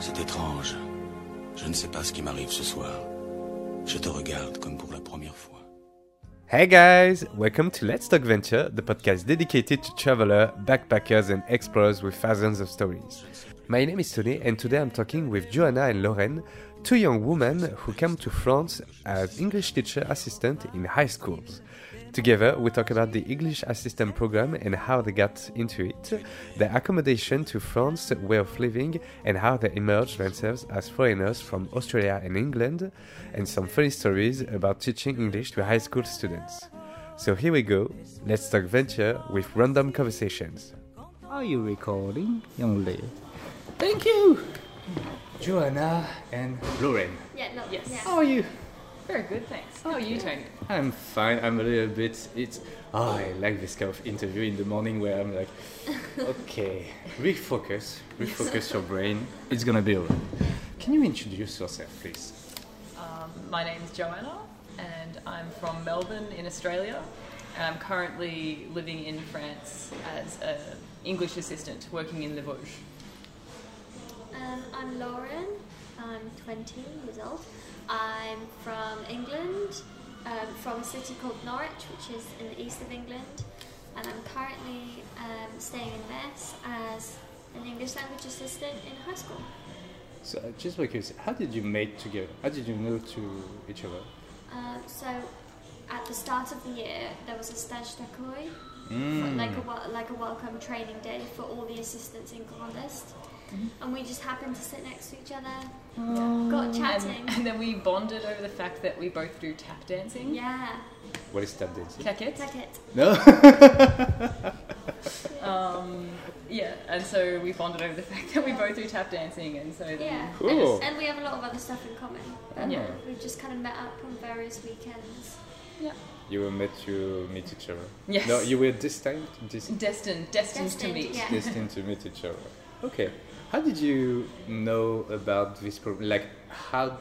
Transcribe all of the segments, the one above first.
C'est étrange. Je ne sais pas ce qui m'arrive ce soir. Je te regarde comme pour la première fois. Hey guys, welcome to Let's Talk Venture, the podcast dedicated to travelers, backpackers, and explorers with thousands of stories. My name is Tony, and today I'm talking with Joanna and Lauren, two young women who came to France as English teacher assistant in high schools. Together, we talk about the English assistant program and how they got into it, their accommodation to France way of living, and how they emerged themselves as foreigners from Australia and England, and some funny stories about teaching English to high school students. So here we go. Let's talk venture with random conversations. Are you recording, young lady? Thank you, Joanna and Lauren. Yeah, no, Yes. Yeah. How are you? Very good, thanks. How are you, Tony? I'm fine. I'm a little bit. It's. Oh, I like this kind of interview in the morning where I'm like, okay, refocus, refocus your brain. It's gonna be alright. Can you introduce yourself, please? Um, my name's Joanna, and I'm from Melbourne in Australia. And I'm currently living in France as an English assistant working in Le Vosges. Um, I'm Lauren. I'm 20 years old. I'm from England, um, from a city called Norwich, which is in the east of England. And I'm currently um, staying in Metz as an English language assistant in high school. So, uh, just because, how did you meet together? How did you know to each other? Um, so, at the start of the year, there was a stage d'accueil, Mm. like a like a welcome training day for all the assistants in Grand Est. And we just happened to sit next to each other, got chatting. And, and then we bonded over the fact that we both do tap dancing. yeah, What is tap dancing? Claquette. take it. No. Um, yeah, and so we bonded over the fact that we both do tap dancing, and so then Yeah, Cool. and, and we have a lot of other stuff in common. And Yeah. We've just kind of met up on various weekends. yeah, You were meant to meet each other. Yes. No, you were destined, dis- destined, destined, to meet. yeah. destined to meet each other. Okay. How did you know about this program? Like, how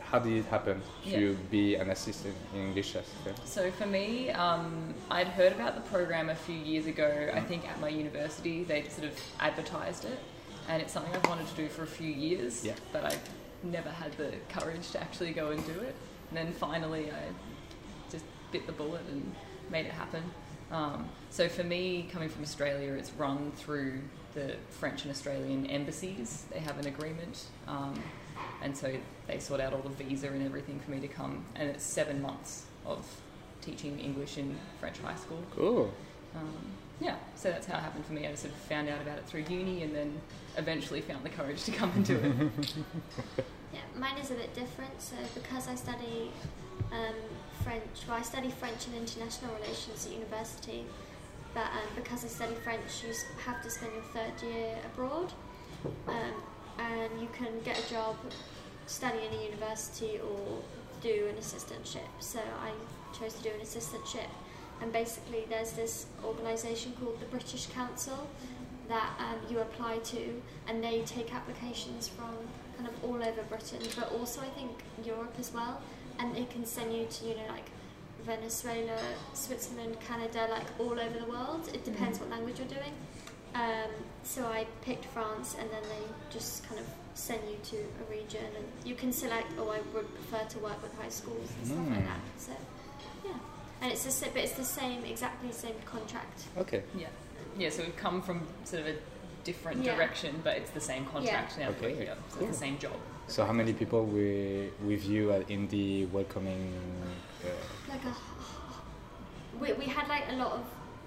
how did it happen to Yeah. be an assistant in English assistant? So for me, um, I'd heard about the program a few years ago. I think at my university they sort of advertised it, and it's something I've wanted to do for a few years. Yeah. But I never had the courage to actually go and do it. And then finally, I just bit the bullet and made it happen. Um, so for me, coming from Australia, it's run through the French and Australian embassies. They have an agreement. Um, and so they sort out all the visa and everything for me to come. And it's seven months of teaching English in French high school. Cool. Um, yeah, so that's how it happened for me. I sort of found out about it through uni and then eventually found the courage to come and do it. Yeah, mine is a bit different. So because I study um, French, well, I study French and international relations at university. But um, because I study French, you have to spend your third year abroad, um, and you can get a job, study in a university, or do an assistantship. So I chose to do an assistantship, and basically there's this organisation called the British Council that um, you apply to, and they take applications from kind of all over Britain, but also I think Europe as well, and it can send you to you know like Venezuela, Switzerland, Canada, like all over the world. It depends what language you're doing. Um, so I picked France, and then they just kind of send you to a region, and you can select. Oh, I would prefer to work with high schools and stuff like Mm. that. So yeah, and it's the but it's the same, exactly the same contract. Okay. yeah. Yeah, so we've come from sort of a different Yeah. direction, but it's the same contract now. Okay, Yeah, so cool. it's the same job. So, how many people were with you at, in the welcoming? Uh, like a we, we had like a lot of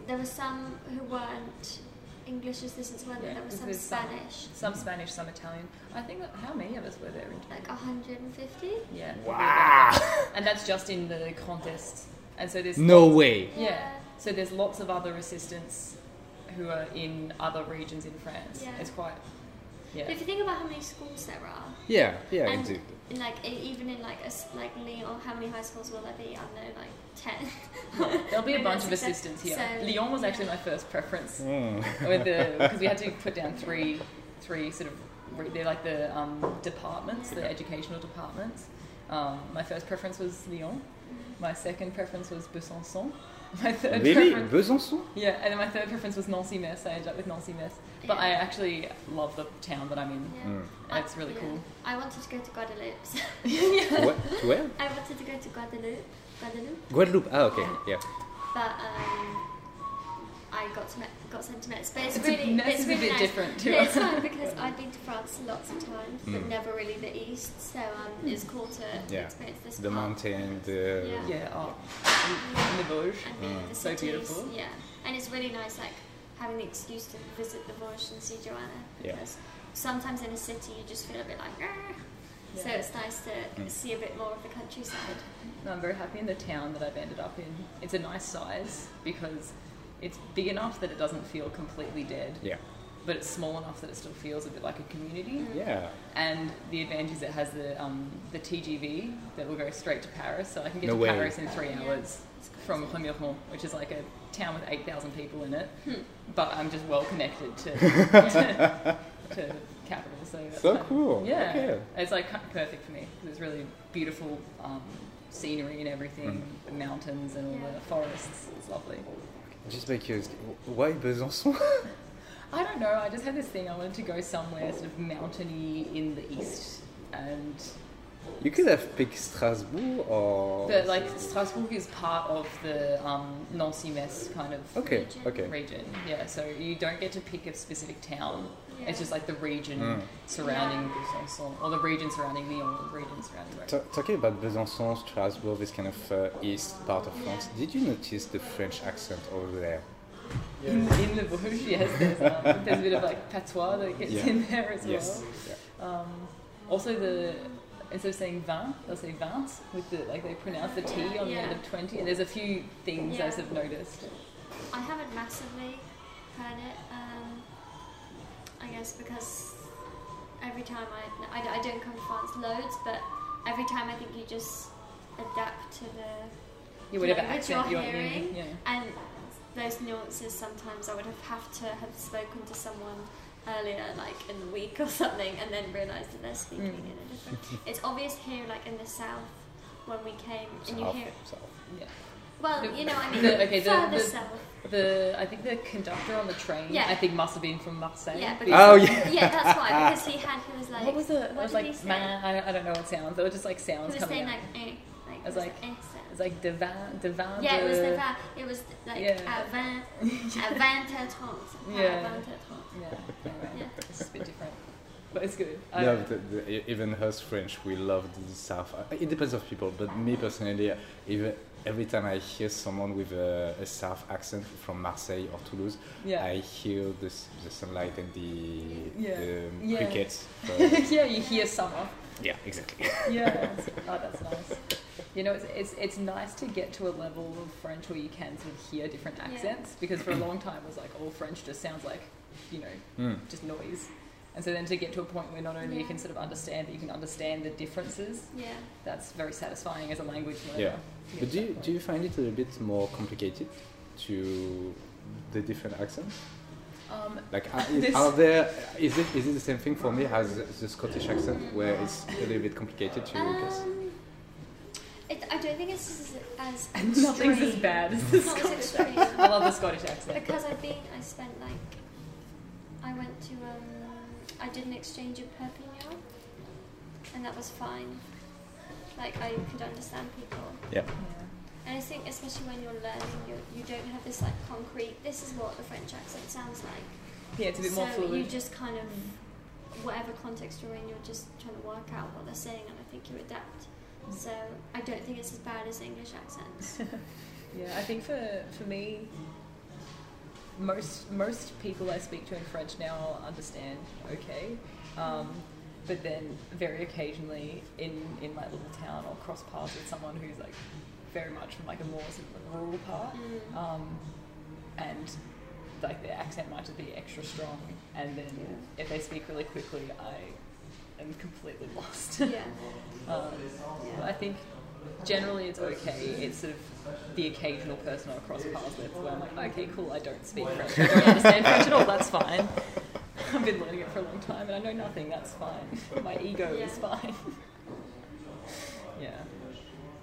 there were some who weren't English assistants weren't there? Yeah, there was some was some- Spanish Some Spanish, some Italian. I think that, how many of us were there in like 150 Yeah. wow! And that's just in the contest. And so there's no lots- way. Yeah. So there's lots of other assistants who are in other regions in France. Yeah. It's quite yeah. but if you think about how many schools there are Yeah. Yeah. and indeed. in like even in like a s like Lyon how many high schools will there be I don't know like 10 There'll be a bunch of assistants here. so, Lyon was yeah. actually my first preference Mm. with the because we had to put down three three sort of re- they're like the um, departments, the educational departments. Um, my first preference was Lyon. My second preference was Besançon. My third Really? preference, Besançon? yeah, and then my third preference was Nancy Metz. I ended up with Nancy Metz, but Yeah. I actually love the town that I'm in. Yeah. Mm. It's really yeah. cool. I wanted to go to Guadeloupe. So What? To where? I wanted to go to Guadeloupe, Guadeloupe, Guadeloupe. Ah, okay. Yeah. but um, I got to Met, got sent to Metz. But it's, It's a- really Metz it's is a really bit nice. different too. No, it's fine because I've been to France lots of times, but Mm. never really the east. So um, it's cool to Yeah. experience this. The part. mountain, the. Yeah. Yeah, oh, in the Vosges. and the, Mm. the So beautiful. Yeah, and it's really nice, like having the excuse to visit the Vosges and see Joanna. Yeah. Because sometimes in a city you just feel a bit like, "Ah." so it's nice to Mm. see a bit more of the countryside. No, I'm very happy in the town that I've ended up in. It's a nice size because it's big enough that it doesn't feel completely dead, Yeah. But it's small enough that it still feels a bit like a community. Mm. Yeah. And the advantage is it has the um, the TGV that will go straight to Paris, so I can get No to way. Paris in three hours It's from Remiremont, which is like a town with eight thousand people in it. Hmm. But I'm just well connected to to, to the capital, so that's So kind of- cool. yeah, Okay. it's like kind of perfect for me because it's really beautiful um, scenery and everything, Mm. the mountains and all Yeah. the forests. It's lovely. Just by curiosity, why Besançon? I don't know. I just had this thing. I wanted to go somewhere sort of mountainy in the east, and you could have picked Strasbourg or. the, like Strasbourg is part of the um, Nancy Metz kind of Okay. region. Okay. region. Yeah, so you don't get to pick a specific town. Yeah. It's just like the region Mm. surrounding Yeah. Besançon, or the region surrounding Lyon, or the region surrounding. Rome. Ta- talking about Besançon, Strasbourg, this kind of uh, east part of France, did you notice the French accent over there? In, in the Vosges, yes, there's, um, there's a bit of like patois that gets Yeah. in there as Yes. well. Yeah. Um, also, the instead of saying vin, they'll say vint with the like they pronounce the T on the end of twenty. And there's a few things Yeah. I've noticed. I haven't massively heard it. Um, I guess because every time I, I, I don't come to France loads, but every time I think you just adapt to the Yeah, whatever Yeah, which accent you're you're in. hearing. Yeah. and those nuances. Sometimes I would have have to have spoken to someone earlier, like in the week or something, and then realise that they're speaking Mm. in a different. It's obvious here, like in the south, when we came, and you hear. south. yeah. Well, The- you know, I mean, the- okay, the- further the- south. The I think the conductor on the train Yeah. I think must have been from Marseille. Yeah, because- because Oh, yeah. yeah, that's why. Because he had, he was like, what was it? It was did he like say? man. I, I don't know what sounds. They were just like He sounds was coming saying out. like, eh, like, was it like- It was like de vin, de yeah, it was de- the va- It was like Yeah. à vingt, à vingt et. Yeah. À vingt et trente. Yeah, Yeah. it's a bit different, but it's good. I No, the, the, even us French, we love the south. Uh, It depends of people, but me personally, uh, even every time I hear someone with a, a south accent from Marseille or Toulouse, yeah. I hear the, the sunlight and the, Yeah. the Yeah. crickets. Yeah, you hear summer. Yeah, exactly. Yeah, oh, that's nice. You know, it's, it's it's nice to get to a level of French where you can sort of hear different Yeah. accents because for a long time it was like all French just sounds like, you know, Mm. just noise. And so then to get to a point where not only you can sort of understand, but you can understand the differences. Yeah. That's very satisfying as a language learner. Yeah. But do you, point. do you find it a bit more complicated to the different accents? Um, Like, are, are there? Is it is it the same thing for me as the Scottish accent, where it's a little bit complicated to guess? Um, it, I don't think it's as, as nothing's as bad as the Not as Scottish accent. I love the Scottish accent. Because I've been, I spent like, I went to, um, I did an exchange at Perpignan, and that was fine. Like I could understand people, Yeah. Yeah. And I think especially when you're learning, you you don't have this like concrete. This is what the French accent sounds like. Yeah, it's a bit so more fluid. you just kind of, whatever context you're in, you're just trying to work out what they're saying, and I think you adapt. So I don't think it's as bad as English accents. Yeah, I think for for me, most most people I speak to in French now understand okay, um, but then very occasionally in in my little town I'll cross paths with someone who's like very much from like a more sort of rural part, Mm. um, and like their accent might just be extra strong, and then if they speak really quickly, I am completely lost. yeah. Um, I think generally it's okay. It's sort of the occasional person I cross paths with where I'm like, okay, cool, I don't speak French. I don't understand French at all, that's fine. I've been learning it for a long time and I know nothing, that's fine. My ego is fine. yeah.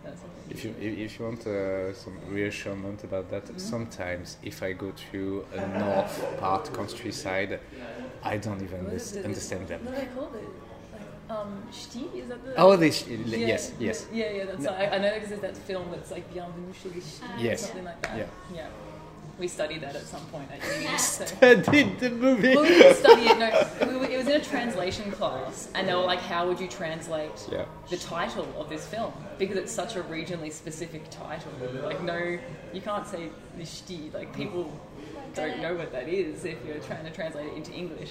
That's if you if you want uh, some reassurance about that, Mm-hmm. sometimes if I go to a north part countryside, I don't even What is under- it? understand them. What do they call it? Like, um, Ch'ti? Is that the. Oh, they Yeah, yes, yes. Yeah, yeah, that's No. I, I know because there's that film that's like Bienvenue chez les Ch'tis, Yes. something like that. Yeah. yeah. We studied that at some point at uni. so. I did the movie. Well, we didn't study it. No, we, we- it was in a translation class, and they were like, "How would you translate Yeah. the title of this film?" Because it's such a regionally specific title. Like, no, you can't say Nishti. Like, people don't know what that is if you're trying to translate it into English.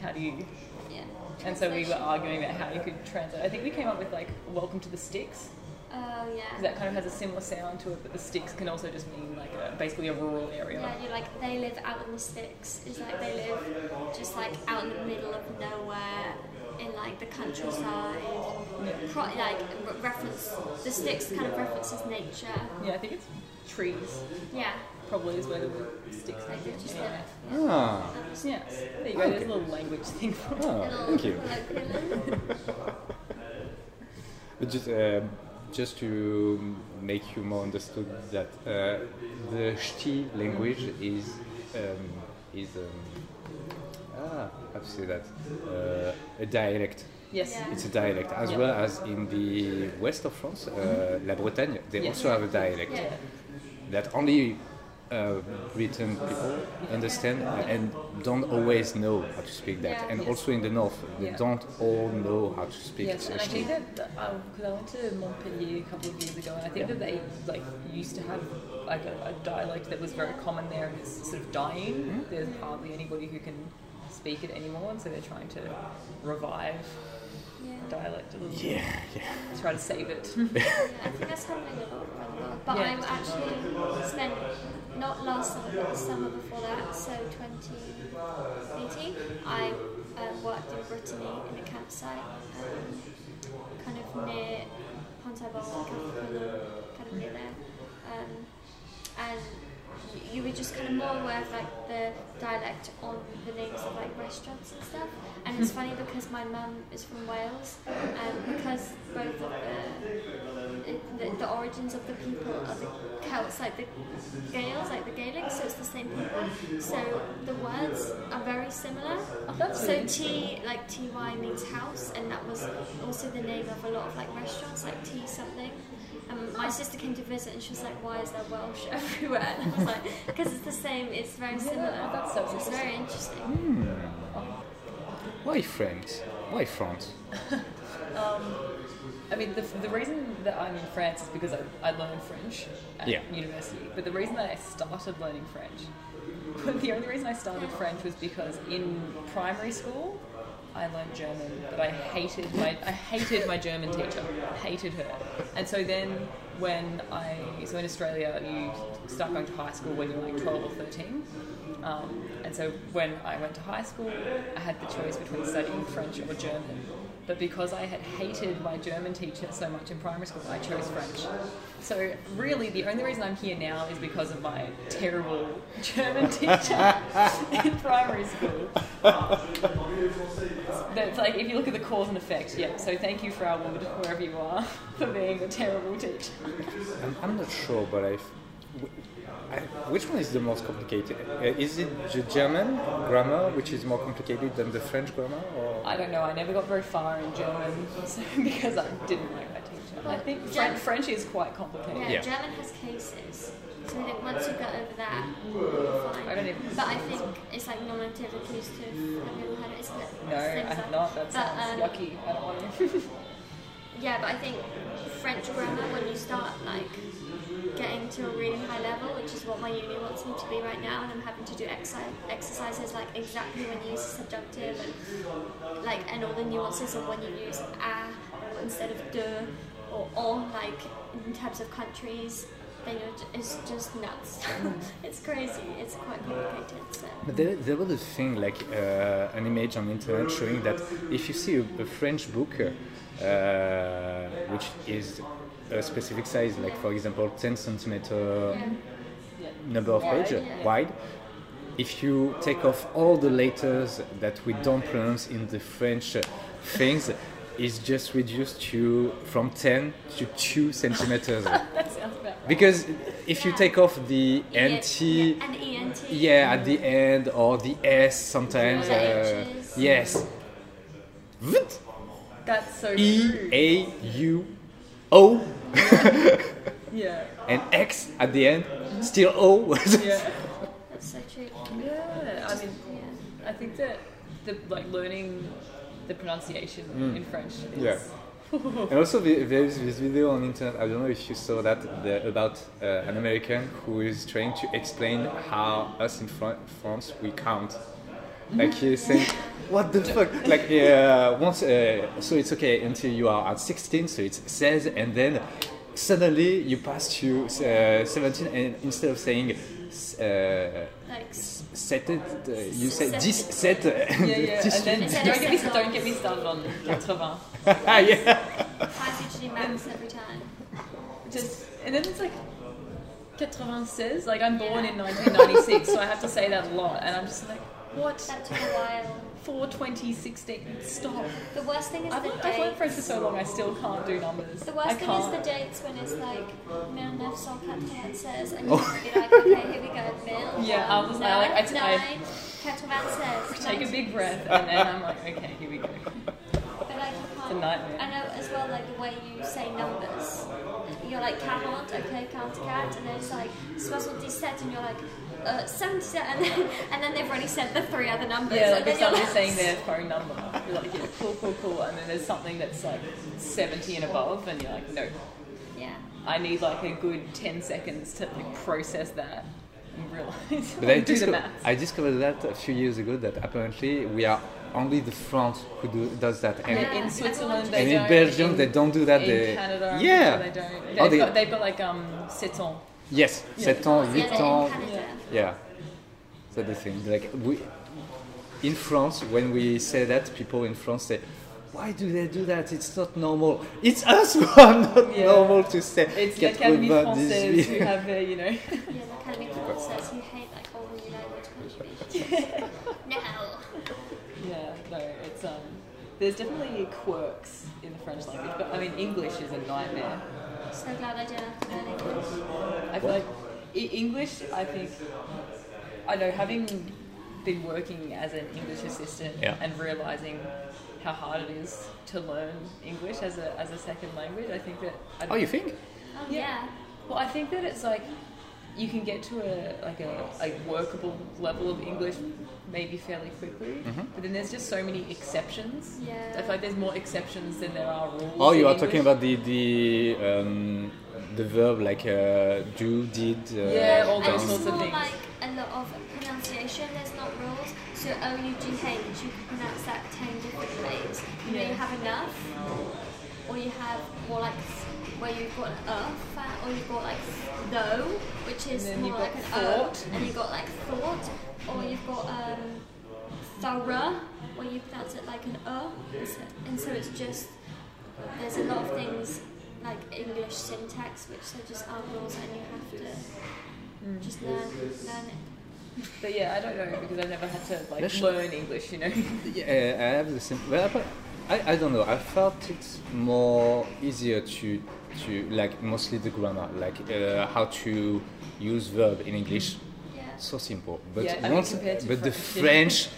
How do you? Yeah. And so we were arguing about how you could translate. I think we came up with like "Welcome to the Sticks." Oh Because yeah. that kind of has a similar sound to it, but the sticks can also just mean like a, basically a rural area. Yeah, you're like they live out in the sticks. It's like they live just like out in the middle of nowhere in like the countryside. Pro- like re- reference the sticks kind of references nature. Yeah, I think it's trees. Yeah, Probably is where the word sticks like comes they just Yeah. live. Ah, Yeah, there you go. There's a little language thing for it. ah, thank you. But just, uh, just to make you more understood that uh, the Ch'ti language is um, is um, ah, how to say that uh, a dialect. Yes. Yeah. It's a dialect as Yeah. well as in the west of France, uh, La Bretagne. They Yes. also have a dialect Yeah. that only uh, Britain people understand and don't always know how to speak that. Yeah. And Yes. also in the north, they Yeah. don't all know how to speak Yes, and I think that because I went to Montpellier a couple of years ago, and I think that they like used to have like a, a dialect that was very common there, and it's sort of dying. Hmm? There's hardly anybody who can speak it anymore, and so they're trying to revive Yeah. Dialect a little Yeah, yeah. bit, try to save it. Yeah, I think that's happening a lot around the world. But Yeah. I actually spent not last summer, but the summer before that, so 2018, I um, worked in Brittany in a campsite, um, kind of near Pontaibon, kind of near there. Um, and y- you were just kind of more aware of like the dialect on the names of like restaurants and stuff. And it's hmm. funny because my mum is from Wales, and because both of the, the the origins of the people are the Celts, like the Gaels, like the Gaelic, so it's the same people. So the words are very similar. so T like Ty means house, and that was also the name of a lot of like restaurants, like T something. Um, my sister came to visit and she was like, "Why is there Welsh everywhere?" And I was like, "Because it's the same. It's very similar. that's so it's very interesting." Why France? Why France? I mean, the, the reason that I'm in France is because I, I learned French at Yeah. university. But the reason that I started learning French, the only reason I started French was because in primary school, I learned German, but I hated my I hated my German teacher, hated her. And so then when I so in Australia you start going to high school when you're like 12 or 13. Um, and so when I went to high school, I had the choice between studying French or German. But because I had hated my German teacher so much in primary school, I chose French. So really, the only reason I'm here now is because of my terrible German teacher in primary school. That's like if you look at the cause and effect, yeah. So thank you, Frau Wood, wherever you are, for being a terrible teacher. I'm, I'm not sure, but w- I, which one is the most complicated? Uh, is it the German grammar, which is more complicated than the French grammar, or I don't know. I never got very far in German so, because I didn't like my teacher. I think French, French is quite complicated. Yeah, Yeah. German has cases. So I think once you get over that, you're fine. I don't even- But I think it's like nominative accusative. Have you ever had it? Isn't it? No, Things I like- have not. That But, sounds um, yucky. I don't want to. Yeah, but I think French grammar, when you start like getting to a really high level, which is what my uni wants me to be right now, and I'm having to do exercises like exactly when you use subjunctive and like and all the nuances of when you use a instead of de or or like in terms of countries. Then it's just nuts. it's crazy. It's quite complicated. So. But there, there was a thing like uh, an image on the internet showing that if you see a, a French book, uh, which is a specific size, like for example 10 centimeter number of page wide, if you take off all the letters that we don't pronounce in the French things, it's just reduced to from 10 to 2 centimeters. That sounds because if you take off the NT, yeah, yeah, at the end or the S sometimes. Uh, yes. That's so E. A U O Yeah. and X at the end, still O. Yeah. That's so true. Yeah. I mean, I think that the like learning the pronunciation in French is Mm. Yeah. And also, the- there's this video on internet. I don't know if you saw that the, about uh, an American who is trying to explain how us in Fran- France we count. Like he's saying, "What the fuck?" Like uh, once, uh, so it's okay until you are at 16. So it says, and then suddenly you pass to uh, 17, and instead of saying uh, Like, set it, uh, you say Set- 17. Yeah, yeah. And then don't get, me, don't get me started on 80. yeah. mine's usually max every time. Just and then it's like 96. Like I'm born in 1996, so I have to say that a lot, and I'm just like, what? That took a while. 42016. Stop. The worst thing is I've, the learned- I've learned French for so long, I still can't do numbers. The I worst thing can't. is the dates when it's like mil neuf cent quatre-vingt-seize and Oh. you be like, okay, here we go, mil. Yeah, I was- I nine, like- I t- I- nine, quatre-vingt-seize. Take a big breath, and then I'm like, okay, here we go. But like, you a nightmare. I know as well, like the way you say numbers. You're like 40, okay, 44, and then it's like 77, and you're like uh, 77, and then, and then they've already said the three other numbers. Yeah, and like then if you're somebody's like- saying their phone number, you're like, yeah, cool, cool, cool, and then there's something that's like 70 and above, and you're like, no, Yeah. I need like a good 10 seconds to like process that and realize. But I, do the disco- I discovered that a few years ago that apparently we are only the France who do, does that. And, Yeah, in Switzerland, they and don't. in Belgium, in, they don't do that. In they, Canada, yeah. they don't. They've, Oh, they- got, they've got like um, sept ans. Yes, 7 ans, 8 Yeah, ans. Canada. Yeah, that's the thing. Like we, in France, when we say that, people in France say, "Why do they do that? It's not normal. It's us who are not Yeah. normal to say." It's 80 l'Académie Française 18. who have their, you know. Yeah, the Academy says you hate like all the language contributions. no. Yeah, no, it's um. There's definitely quirks in the French language, but I mean English is a nightmare. So glad I don't have to learn English. I feel like English. I think I know having been working as an English assistant Yeah. and realizing how hard it is to learn English as a as a second language. I think that. I Oh, you think? Oh, Yeah. yeah. Well, I think that it's like you can get to a like a, a workable level of English maybe fairly quickly, but then there's just so many exceptions. Yeah. I feel like there's more exceptions than there are rules. Oh, you in are English. talking about the the um, the verb like uh, do, did. Uh, Yeah, all and those sorts of things. like a lot of pronunciation. There's not rules. So O U G H, you can pronounce that ten different ways. You know, you have enough, or you have more like where you've got an uh, fat, or you've got like though, which is more like got an O, and you've got like thought, or you've got um, thorough, where you pronounce it like an uh, and so, and so it's just there's a lot of things like English syntax, which are just aren't rules, and you have to Mm. just learn learn it. But yeah, I don't know because I've never had to like Let's- learn English. You know. Yeah, I have the same. Well, but I, I don't know. I felt it's more easier to to like mostly the grammar, like uh, how to use verb in English. Yeah. So simple. But Yeah, I mean, once, to but the French, yeah. French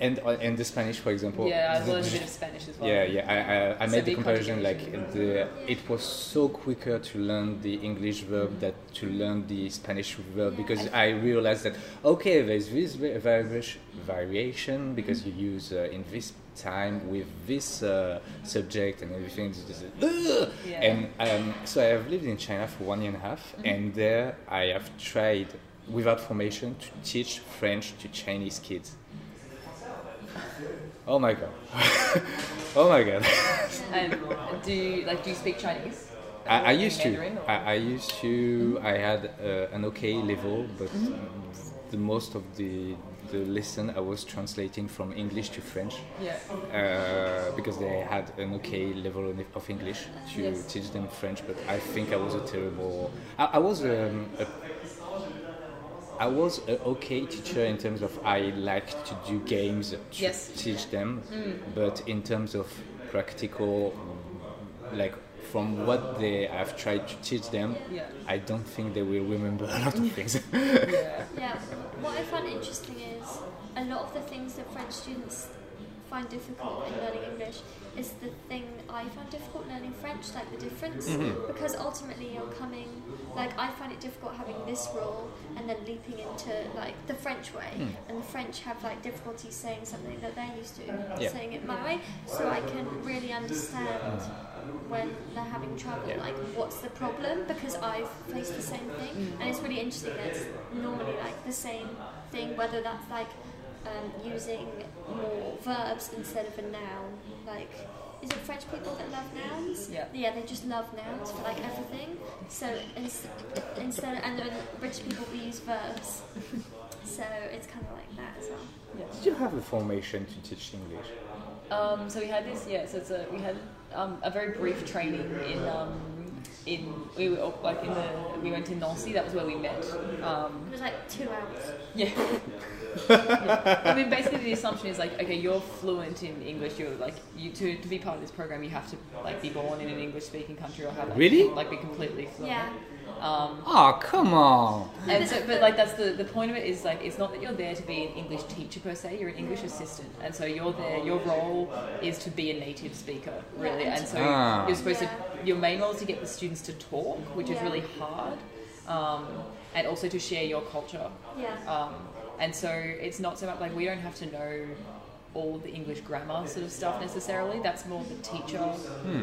and uh, and the Spanish, for example. yeah, I the- learned a bit of Spanish as well. Yeah, yeah. I, I, I made the the comparison like the it was so quicker to learn the English verb than to learn the Spanish verb Yeah, because I- I realized that okay, there's this variation variation because you use uh, in this time with this uh, subject and everything. It's just, "Ugh!" Yeah. And um, so I have lived in China for one year and a half, and there I have tried without formation to teach French to Chinese kids. Oh my god! oh my god! And do you, like do you speak Chinese? I, I used to. Mandarin or- I, I used to. I had uh, an okay level, but um, the most of the the lesson I was translating from English to French Yeah. uh, because they had an okay level of- English to Yes. teach them French. But I think I was a terrible. I, I was um, a, I was an okay teacher in terms of I liked to do games to Yes. teach them, but in terms of practical, like from what they I've tried to teach them, Yeah. I don't think they will remember a lot of things. Yeah. Yeah, what I find interesting is a lot of the things that French students find difficult in learning English is the thing I found difficult learning French, like the difference. Mm-hmm. Because ultimately you're coming, like I find it difficult having this rule and then leaping into like the French way. And the French have like difficulty saying something that they're used to, Yeah. saying it my way. So I can really understand when they're having trouble, Yeah. like what's the problem? Because I've faced the same thing, and it's really interesting that it's normally like the same thing, whether that's like um, using more verbs instead of a noun. Like, is it French people that love nouns? Yeah. Yeah, they just love nouns for like everything. So ins- instead, and then British people we use verbs. So it's kind of like that as well. Did you have a formation to teach English? Um, so we had this, yeah. So it's a, we had um, a very brief training in um, in we were up, like in the we went to Nancy. That was where we met. Um, It was like two hours. yeah. Yeah. I mean, basically, the assumption is like, okay, you're fluent in English. You're like, you to, to be part of this program, you have to like be born in an English-speaking country or have like, Really? like be completely fluent. Yeah. Um, Oh, come on! and so, but like that's the the point of it is like it's not that you're there to be an English teacher per se. You're an English assistant, and so you're there. Your role is to be a native speaker, really. And so Ah. you're supposed Yeah. to. Your main role is to get the students to talk, which is really hard, um, and also to share your culture. Yeah. Um, and so it's not so much like we don't have to know all the English grammar sort of stuff necessarily. That's more the teacher.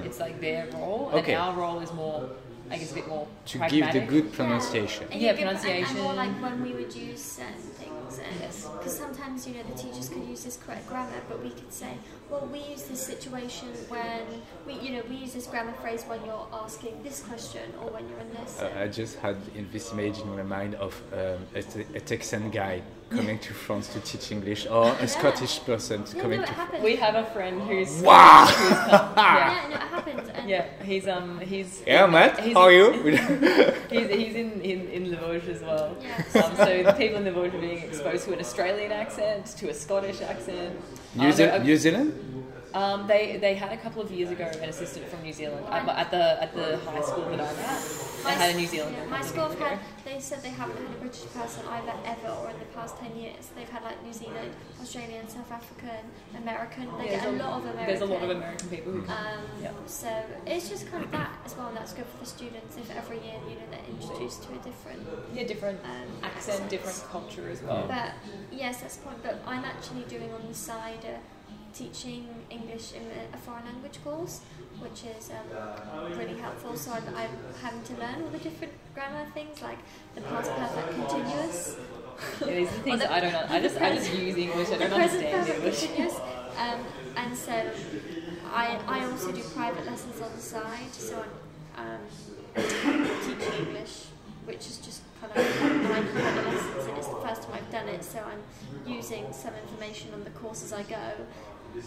It's like their role, Okay. and our role is more, I guess, a bit more To pragmatic. give the good pronunciation. And Yeah, you give- and- And, pronunciation. more like when we would use certain things, and Yes. because sometimes you know the teachers could use this correct grammar, but we could say, well, we use this situation when we, you know, we use this grammar phrase when you're asking this question or when you're in this. Uh, I just had in this image in my mind of um, a, a Texan guy coming to France to teach English, or a Scottish person yeah, coming no, to. happens. We have a friend who's Wow! who's come- yeah. yeah, no, it happens. And Yeah, he's um he's Yeah, Matt, he's how are you? he's, he's in, in, in the Vosges as well. Yeah. Um, so the people in the Vosges are being exposed to an Australian accent, to a Scottish accent. New, Ze- New Zealand? Um, they they had a couple of years ago an assistant from New Zealand at, at the at the high school that I'm at. They had a New Zealand. Yeah, my school had. They said they haven't had a British person either ever or in the past ten years. They've had like New Zealand, Australian, South African, American. They There's get a lot of American. There's a lot of American people who. Um, Yeah. So it's just kind of that as well, and that's good for the students if every year you know they're introduced to a different. Yeah, different Um, accent, accents. different culture as well. But yes, that's the point. But I'm actually doing on the side uh, teaching English in a, foreign language course, which is um, really helpful. So I'm, I'm having to learn all the different grammar things like the past perfect continuous. Yeah, these are things the- I don't know. I just I just use English. I don't understand English. Um, and so I, I also do private lessons on the side. So I'm um, teaching English, which is just kind of like private lessons, and it's the first time I've done it. So I'm using some information on the course as I go,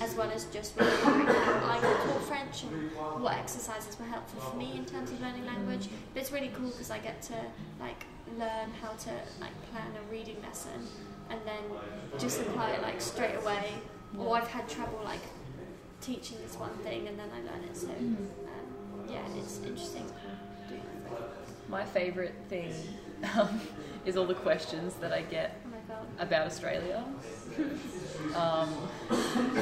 as well as just remembering how I taught French and what exercises were helpful for me in terms of learning language. But it's really cool because I get to like learn how to like plan a reading lesson and then just apply it like straight away. Or I've had trouble like teaching this one thing and then I learn it. So um, yeah, it's interesting. My favourite thing um, is all the questions that I get Oh about Australia. Um,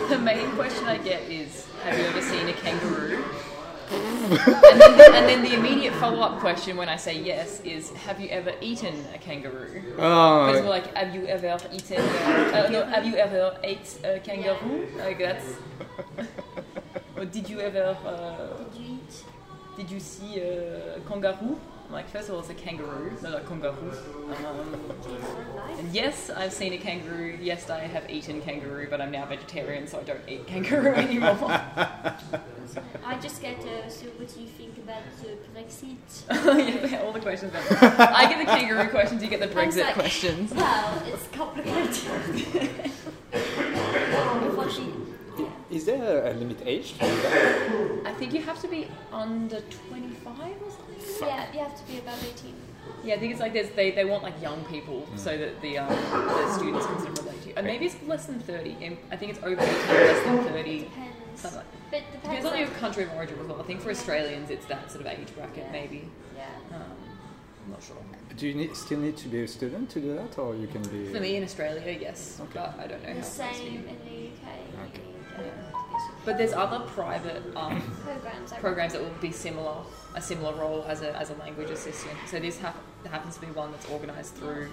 the main question I get is, "Have you ever seen a kangaroo?" and, then the, and then the immediate follow-up question when I say yes is, "Have you ever eaten a kangaroo?" Because we're Oh, like, "Have you ever eaten? Uh, uh, no, have you ever ate a kangaroo?" Like that's. or did you ever? Uh, Did you eat? did you see a kangaroo? Like, first of all, it's a kangaroo, not a kangaroo. Um, and yes, I've seen a kangaroo. Yes, I have eaten kangaroo, but I'm now vegetarian, so I don't eat kangaroo anymore. I just get uh, so what do you think about the Brexit? Oh yeah, all the questions. I get the kangaroo questions, you get the Brexit like, questions. Well, it's complicated. Unfortunately, is there a limit age for that? I think you have to be under 25 or something. yeah, you have to be above 18. Yeah, I think it's like there's, they, they want like young people so that the um, the students can sort of relate to you. And maybe it's less than 30. I think it's over 18, less than 30. Depends. Something like But it depends, Depends on like, your country of origin as well. I think for Australians it's that sort of age bracket Yeah. maybe. Yeah. Um, I'm not sure. Do you need, still need to be a student to do that, or you can be? For me in Australia, yes, Okay. but I don't know The how it works same in the UK. But there's other private um, programs. Programs that will be similar, a similar role as a, as a language assistant. So this hap- happens to be one that's organised through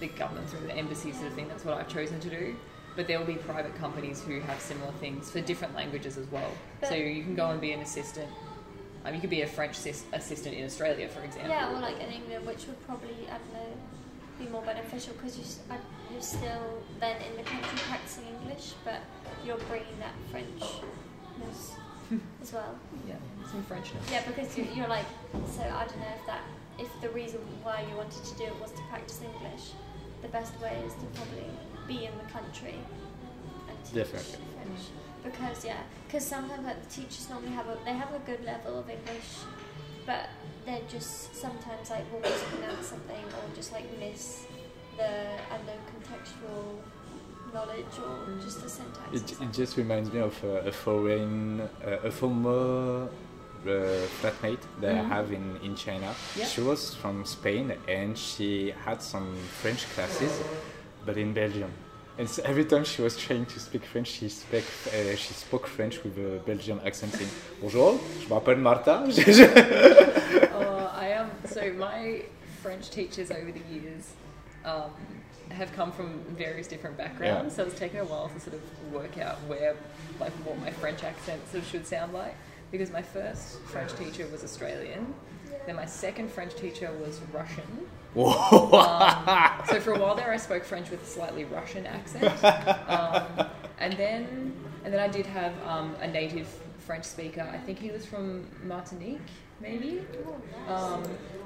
the government, through the embassy sort of thing. That's what I've chosen to do. But there will be private companies who have similar things for different languages as well. so you can go and be an assistant. Um, you could be a French sis- assistant in Australia, for example. Yeah, or like in England, which would probably, I don't know, be more beneficial because you, uh, you're still then in the country practicing English, but you're bringing that Frenchness as well. Yeah, some Frenchness. Yeah, because you, you're like, so I don't know if that, if the reason why you wanted to do it was to practice English, the best way is to probably be in the country and teach Definitely. French. Because yeah, because sometimes like the teachers normally have a they have a good level of English, but they're just sometimes like will mispronounce something or just like miss the don't contextual knowledge or Mm. just the syntax. It, it just reminds me of a, a foreign, uh, a former uh, flatmate that I Mhm. have in, in China. Yeah. She was from Spain and she had some French classes, but in Belgium. And so every time she was trying to speak French, she, speak, uh, she spoke French with a Belgian accent saying Bonjour, je m'appelle Marta. Oh, I am. So my French teachers over the years um, have come from various different backgrounds. Yeah. So it's taken a while to sort of work out where, like, what my French accent sort of should sound like. Because my first French teacher was Australian. Then my second French teacher was Russian. Um, so for a while there, I spoke French with a slightly Russian accent, um, and then and then I did have um, a native French speaker. I think he was from Martinique, maybe. Oh. Um,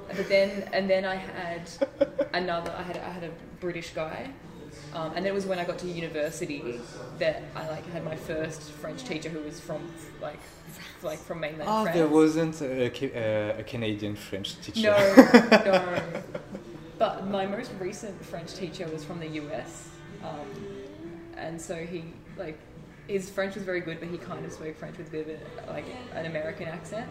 but then and then I had another. I had I had a British guy. Um, and it was when I got to university that I like had my first French teacher who was from like like from mainland oh, France. there wasn't a, Ca- uh, a Canadian French teacher. No, no. But my most recent French teacher was from the US, um, and so he like his French was very good, but he kind of spoke French with a bit of a, like an American accent,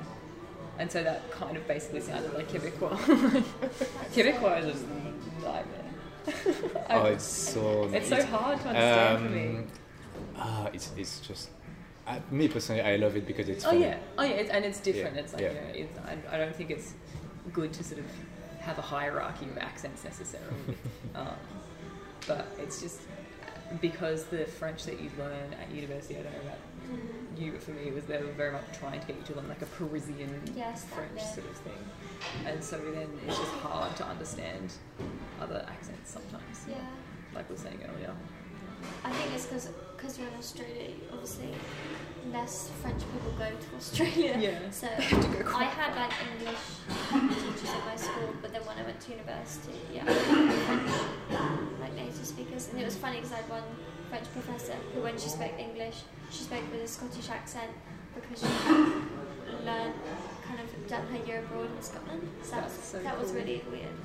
and so that kind of basically sounded like Quebecois. Quebecois is a nightmare. I- Oh, it's so. it's so hard to understand for me. Um, Ah, it's it's just. Uh, me personally, I love it because it's. Oh funny. yeah, oh yeah, it's, and it's different. Yeah, It's like yeah. you know, it's, I, I don't think it's good to sort of have a hierarchy of accents necessarily, um, but it's just because the French that you learn at university. I don't know about you, but for me, it was they were very much trying to get you to learn like a Parisian Yes, French sort of thing, and so then it's just hard to understand other accents sometimes. Yeah. Like we were saying earlier. I think it's because you're in Australia, obviously less French people go to Australia. Yeah. So I had like English teachers at my school, but then when I went to university, yeah, French like native speakers, and it was funny because I had one French professor who, when she spoke English, she spoke with a Scottish accent because she had learned kind of done her year abroad in Scotland. So that was, so that was really weird.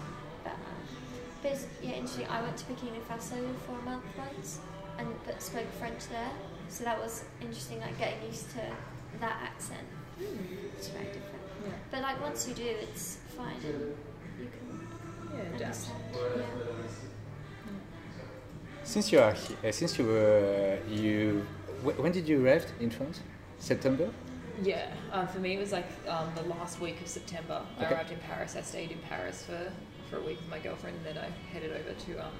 But, but it's, yeah, interesting. I went to Burkina Faso for a month once, and but spoke French there. So that was interesting, like getting used to that accent. It's very different. Yeah. But like once you do, it's fine. And you can Yeah, adapt. understand. Yeah. Since you are he- uh, since you were you wh- when did you arrive in France? September. Yeah, um, for me it was like um, the last week of September. I arrived in Paris. I stayed in Paris for, for a week with my girlfriend, and then I headed over to um,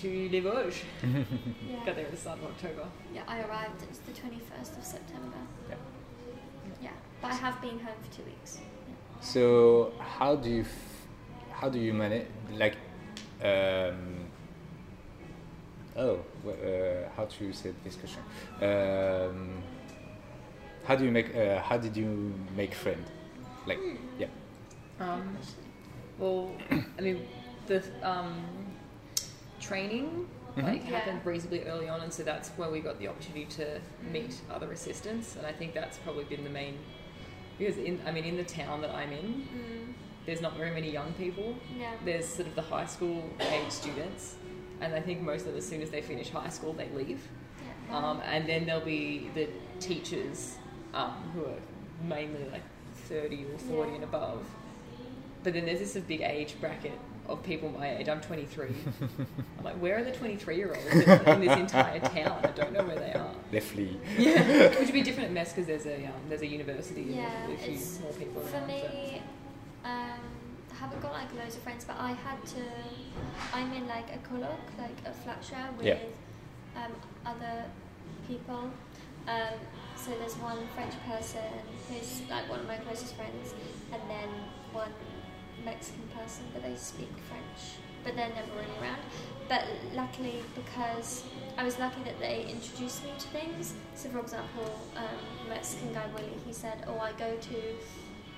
to Les Vosges. Yeah. Got there at the start of October. yeah, I arrived. It's the twenty first of September. Yeah. Yeah, but I have been home for two weeks. So how do you f- how do you manage like um, oh wh- uh, how to say this question um, how do you make uh, how did you make friend like yeah Um, well, I mean, the um, training Mhm. like Yeah. happened reasonably early on, and so that's where we got the opportunity to meet other assistants, and I think that's probably been the main because in I mean in the town that I'm in, Mm. there's not very many young people. Yeah. There's sort of the high school age students, and I think most of them, as soon as they finish high school, they leave. Yeah. Um, and then there'll be the teachers um, who are mainly like 30 or 40 Yeah. and above. But then there's this big age bracket of people my age. I'm 23. I'm like, where are the 23 year olds in, in this entire town? I don't know where they are. They flee. Yeah, which would be different at Metz because there's a um, there's a university and Yeah, there's a few it's- more people For around. so- me, um, I haven't got like loads of friends, but I had to. I'm in like a colloque, like a flat share with Yeah. um, other people. Um, so there's one French person who's like one of my closest friends, and then one Mexican person, but they speak French, but they're never really around. But luckily, because I was lucky that they introduced me to things. So, for example, um, Mexican guy Willie, he said, "Oh, I go to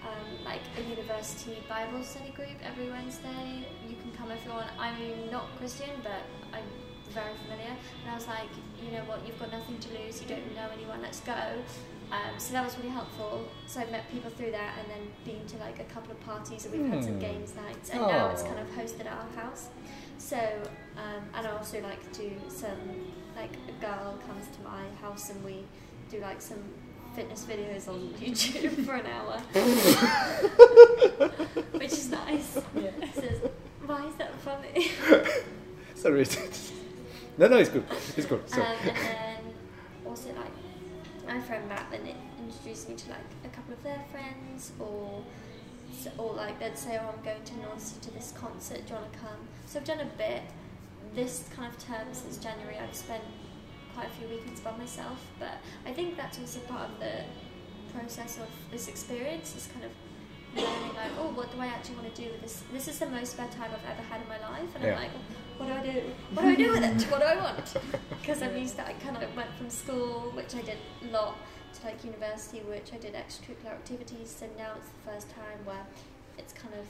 um, like a university Bible study group every Wednesday. You can come if you want. I'm not Christian, but I'm very familiar." And I was like, "You know what? You've got nothing to lose. You don't know anyone. Let's go." Um, so that was really helpful. So I met people through that, and then been to like a couple of parties, and we've had some Hmm. games nights, and now it's kind of hosted at our house. So, um, and I also like do some, like a girl comes to my house and we do like some fitness videos on YouTube for an hour, which is nice. Yeah. So, why is that funny? Sorry. no, no, it's good. It's good. So, Um, and then also like my friend Matt then it introduced me to like a couple of their friends or or like they'd say oh I'm going to North to this concert. Do you want to come? So I've done a bit. This kind of term since January I've spent quite a few weekends by myself but I think that's also part of the process of this experience is kind of learning like oh what do I actually want to do with this? This is the most spare time I've ever had in my life and Yeah. I'm like what do I do what do I do with it what do I want because I'm used to I kind of went from school which I did a lot to like university which I did extracurricular activities so now it's the first time where it's kind of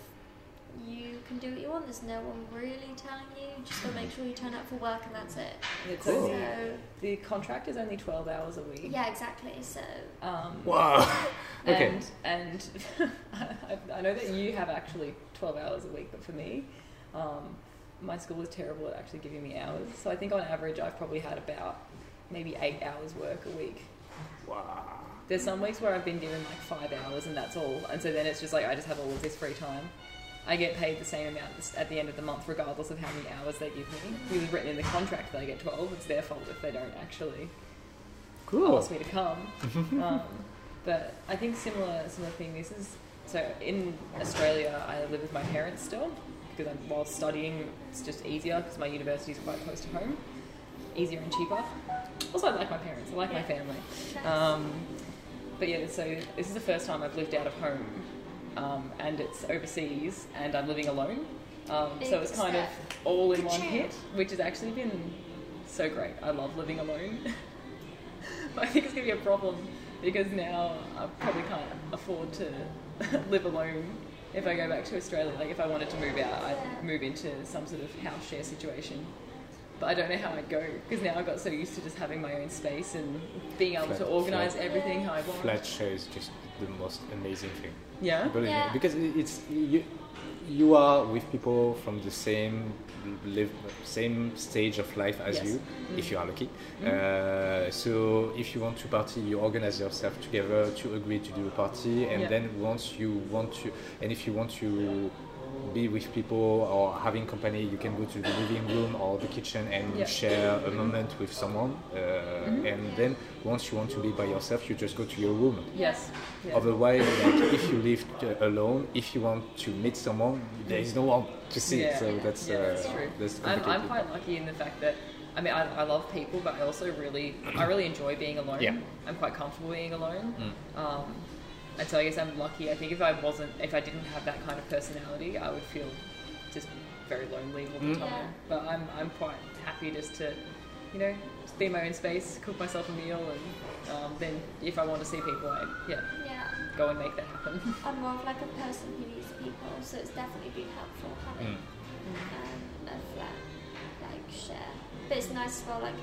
you can do what you want there's no one really telling you you just gotta make sure you turn up for work and that's it It's Cool. only, so the contract is only 12 hours a week. yeah exactly so Um, wow. Okay. And, and I, I know that you have actually 12 hours a week, but for me, um, my school was terrible at actually giving me hours. So I think on average, I've probably had about maybe eight hours work a week. Wow. There's some weeks where I've been given like five hours and that's all. And so then it's just like I just have all of this free time. I get paid the same amount at the end of the month, regardless of how many hours they give me. It was written in the contract that I get 12. It's their fault if they don't actually Cool. asked me to come. um, but I think similar similar thing. This is so in Australia. I live with my parents still because I'm, while studying, it's just easier because my university is quite close to home, easier and cheaper. Also, I like my parents. I like my family. Um, but yeah, so this is the first time I've lived out of home, um, and it's overseas, and I'm living alone. Um, so it's kind of all in one hit, which has actually been so great. I love living alone. but I think it's going to be a problem because now I probably can't afford to live alone if I go back to Australia. Like if I wanted to move out, I'd move into some sort of house share situation. But I don't know how I'd go because now I got so used to just having my own space and being able Flat- to organize flat- everything how I want. Flat share is just the most amazing thing. Yeah. Believe me, Yeah. because it's you. You are with people from the same live, same stage of life as Yes. you, Mm. if you are lucky. Mm. Uh, so if you want to party, you organize yourself together to agree to do a party, and Yeah. then once you want to, and if you want to be with people or having company, you can go to the living room or the kitchen and Yeah. share a moment with someone. Uh, Mhm. And then once you want to be by yourself, you just go to your room. Yes. Yeah. Otherwise, like, if you live uh, alone, if you want to meet someone, there is no one to see. Yeah. So that's Yeah, uh, that's true. that's I'm, I'm quite lucky in the fact that I mean I, I love people, but I also really I really enjoy being alone. Yeah. I'm quite comfortable being alone. Mm. Um, and so I guess I'm lucky. I think if I wasn't, if I didn't have that kind of personality, I would feel just very lonely all the Mm. time. Yeah. But I'm I'm quite happy just to, you know, just be in my own space, cook myself a meal, and um, then if I want to see people, I yeah yeah go and make that happen. I'm more of like a person who needs people so it's definitely been helpful having Mm. um, a flat like share. But it's nice as well. Like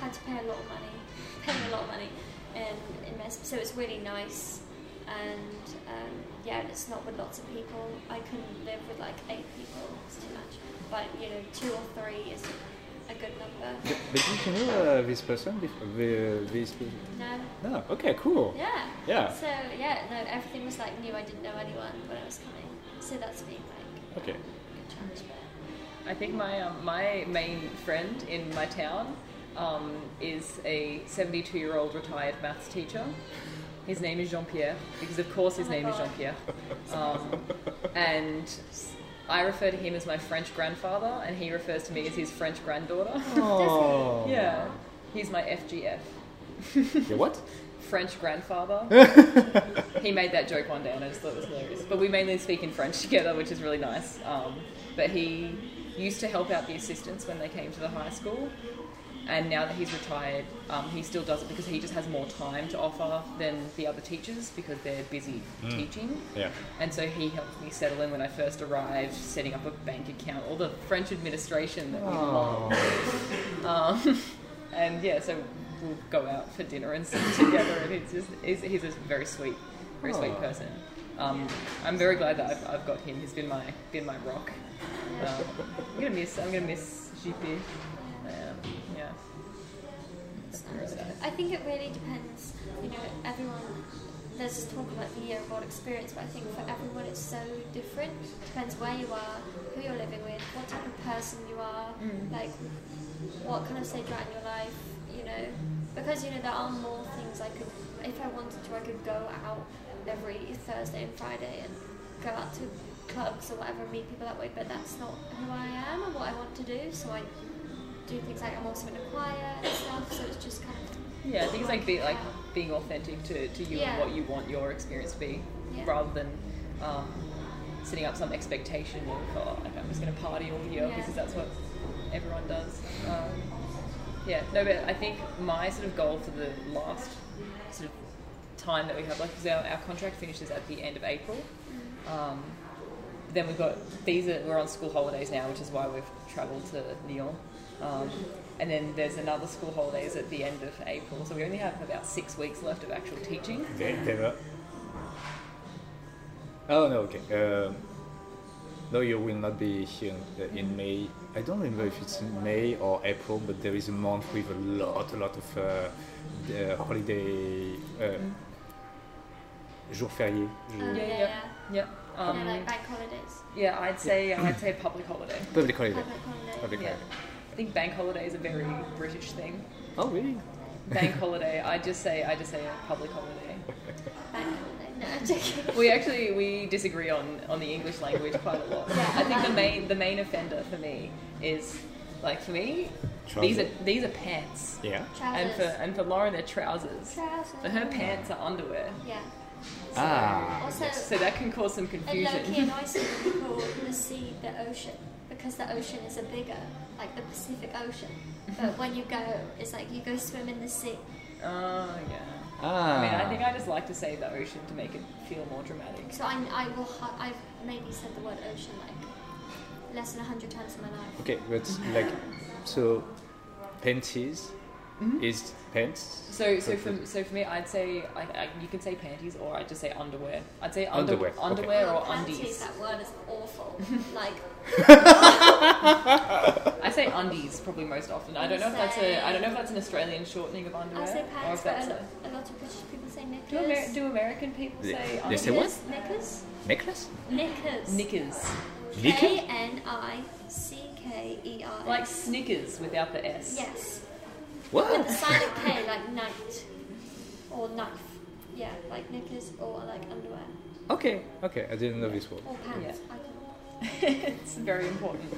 had to pay a lot of money, paying a lot of money in in. So it's really nice and um, yeah, it's not with lots of people. I couldn't live with like eight people; it's too much. But you know, two or three is a good number. But, but did you know uh, this person? before? The, this person? No, No. Okay. Cool. yeah. Yeah. So yeah, no, everything was like new. I didn't know anyone when I was coming, so that's been like Okay. a good challenge. But I think my um, my main friend in my town um, is a 72 year old retired maths teacher. His name is Jean Pierre because, of course, his Oh my name is Jean Pierre. Um, and I refer to him as my French grandfather, and he refers to me as his French granddaughter. Oh. yeah, he's my FGF. Your what? French grandfather. he made that joke one day, and I just thought it was hilarious. But we mainly speak in French together, which is really nice. Um, but he used to help out the assistants when they came to the high school, and now that he's retired, um, he still does it because he just has more time to offer than the other teachers because they're busy teaching. Yeah. And so he helped me settle in when I first arrived, setting up a bank account, all the French administration that we love. Um, and yeah, so we'll go out for dinner and sit together, and he's just he's, he's a very sweet, very sweet person. Um, I'm very glad that I've, I've got him. He's been my been my rock. Um, I'm gonna miss I'm gonna miss GP. Yeah, yeah. it's Really nice. nice. I think it really depends. You know, everyone. There's this talk about the year abroad experience, but I think for everyone it's so different. Depends where you are, who you're living with, what type of person you are, mm. like what kind of stage you're at in your life. You know, because you know there are more things I could. If I wanted to, I could go out every Thursday and Friday and go out to clubs or whatever, meet people that way. But that's not who I am and what I want to do. So I do things like I'm also in a choir and stuff. So it's just kind of Yeah, I think it's like be, like being authentic to, to you Yeah. and what you want your experience to be, Yeah. rather than um, setting up some expectation of oh, like I'm just going to party all year Yeah. because that's what everyone does. Um, yeah, no, but I think my sort of goal for the last sort of time that we have, like, because our, our contract finishes at the end of April. Um, then we've got these are we're on school holidays now, which is why we've travelled to Lyon. Um, and then there's another school holidays at the end of April, so we only have about six weeks left of actual teaching. There, there are... Oh no, okay. Um, no, you will not be here in, in May. I don't remember if it's May or April, but there is a month with a lot, a lot of uh, the holiday, uh, jour férié. Um, jour- Yeah, yeah, yeah. yeah. Yep. Um, yeah, like bank holidays, yeah, I'd say I'd say public holiday. Public holiday. public holiday. Public Yeah. holiday. I think bank holiday is a very British thing. Oh really? Bank holiday, I just say I just say a public holiday. Bank holiday. No, We actually we disagree on, on the English language quite a lot. Yeah. I think the main the main offender for me is like for me these are these are pants. Yeah. Trousers. And for and for Lauren they're trousers. Trousers. But her pants are underwear. Yeah. Ah. Also, So that can cause some and confusion. low-key in Iceland we call the sea the ocean because the ocean is a bigger, like the Pacific Ocean. But when you go, it's like you go swim in the sea. Oh yeah. Ah. I mean I think I just like to say the ocean to make it feel more dramatic. So I, I will, hi- I've maybe said the word ocean like less than a hundred times in my life. Okay, but like, so panties Mm-hmm. is pants. So so for so for me I'd say I, I, you can say panties or I'd just say underwear. I'd say under, Underwear, underwear Oh, or panties, undies. That word is awful. like I say undies probably most often. I don't know if that's a I don't know if that's an Australian shortening of underwear I say or pants, if but that's a, a, a lot of British people say knickers. do, Amer- do American people They- say they say what? Knickers? Necklace? Knickers. Knickers. Knicker? K N I C K E R. Like Snickers without the S. Yes. What? With the silent K, like night or knife. Yeah, like knickers or like underwear Okay, okay, I didn't know this word. or pants. Yeah. I don't know. it's very important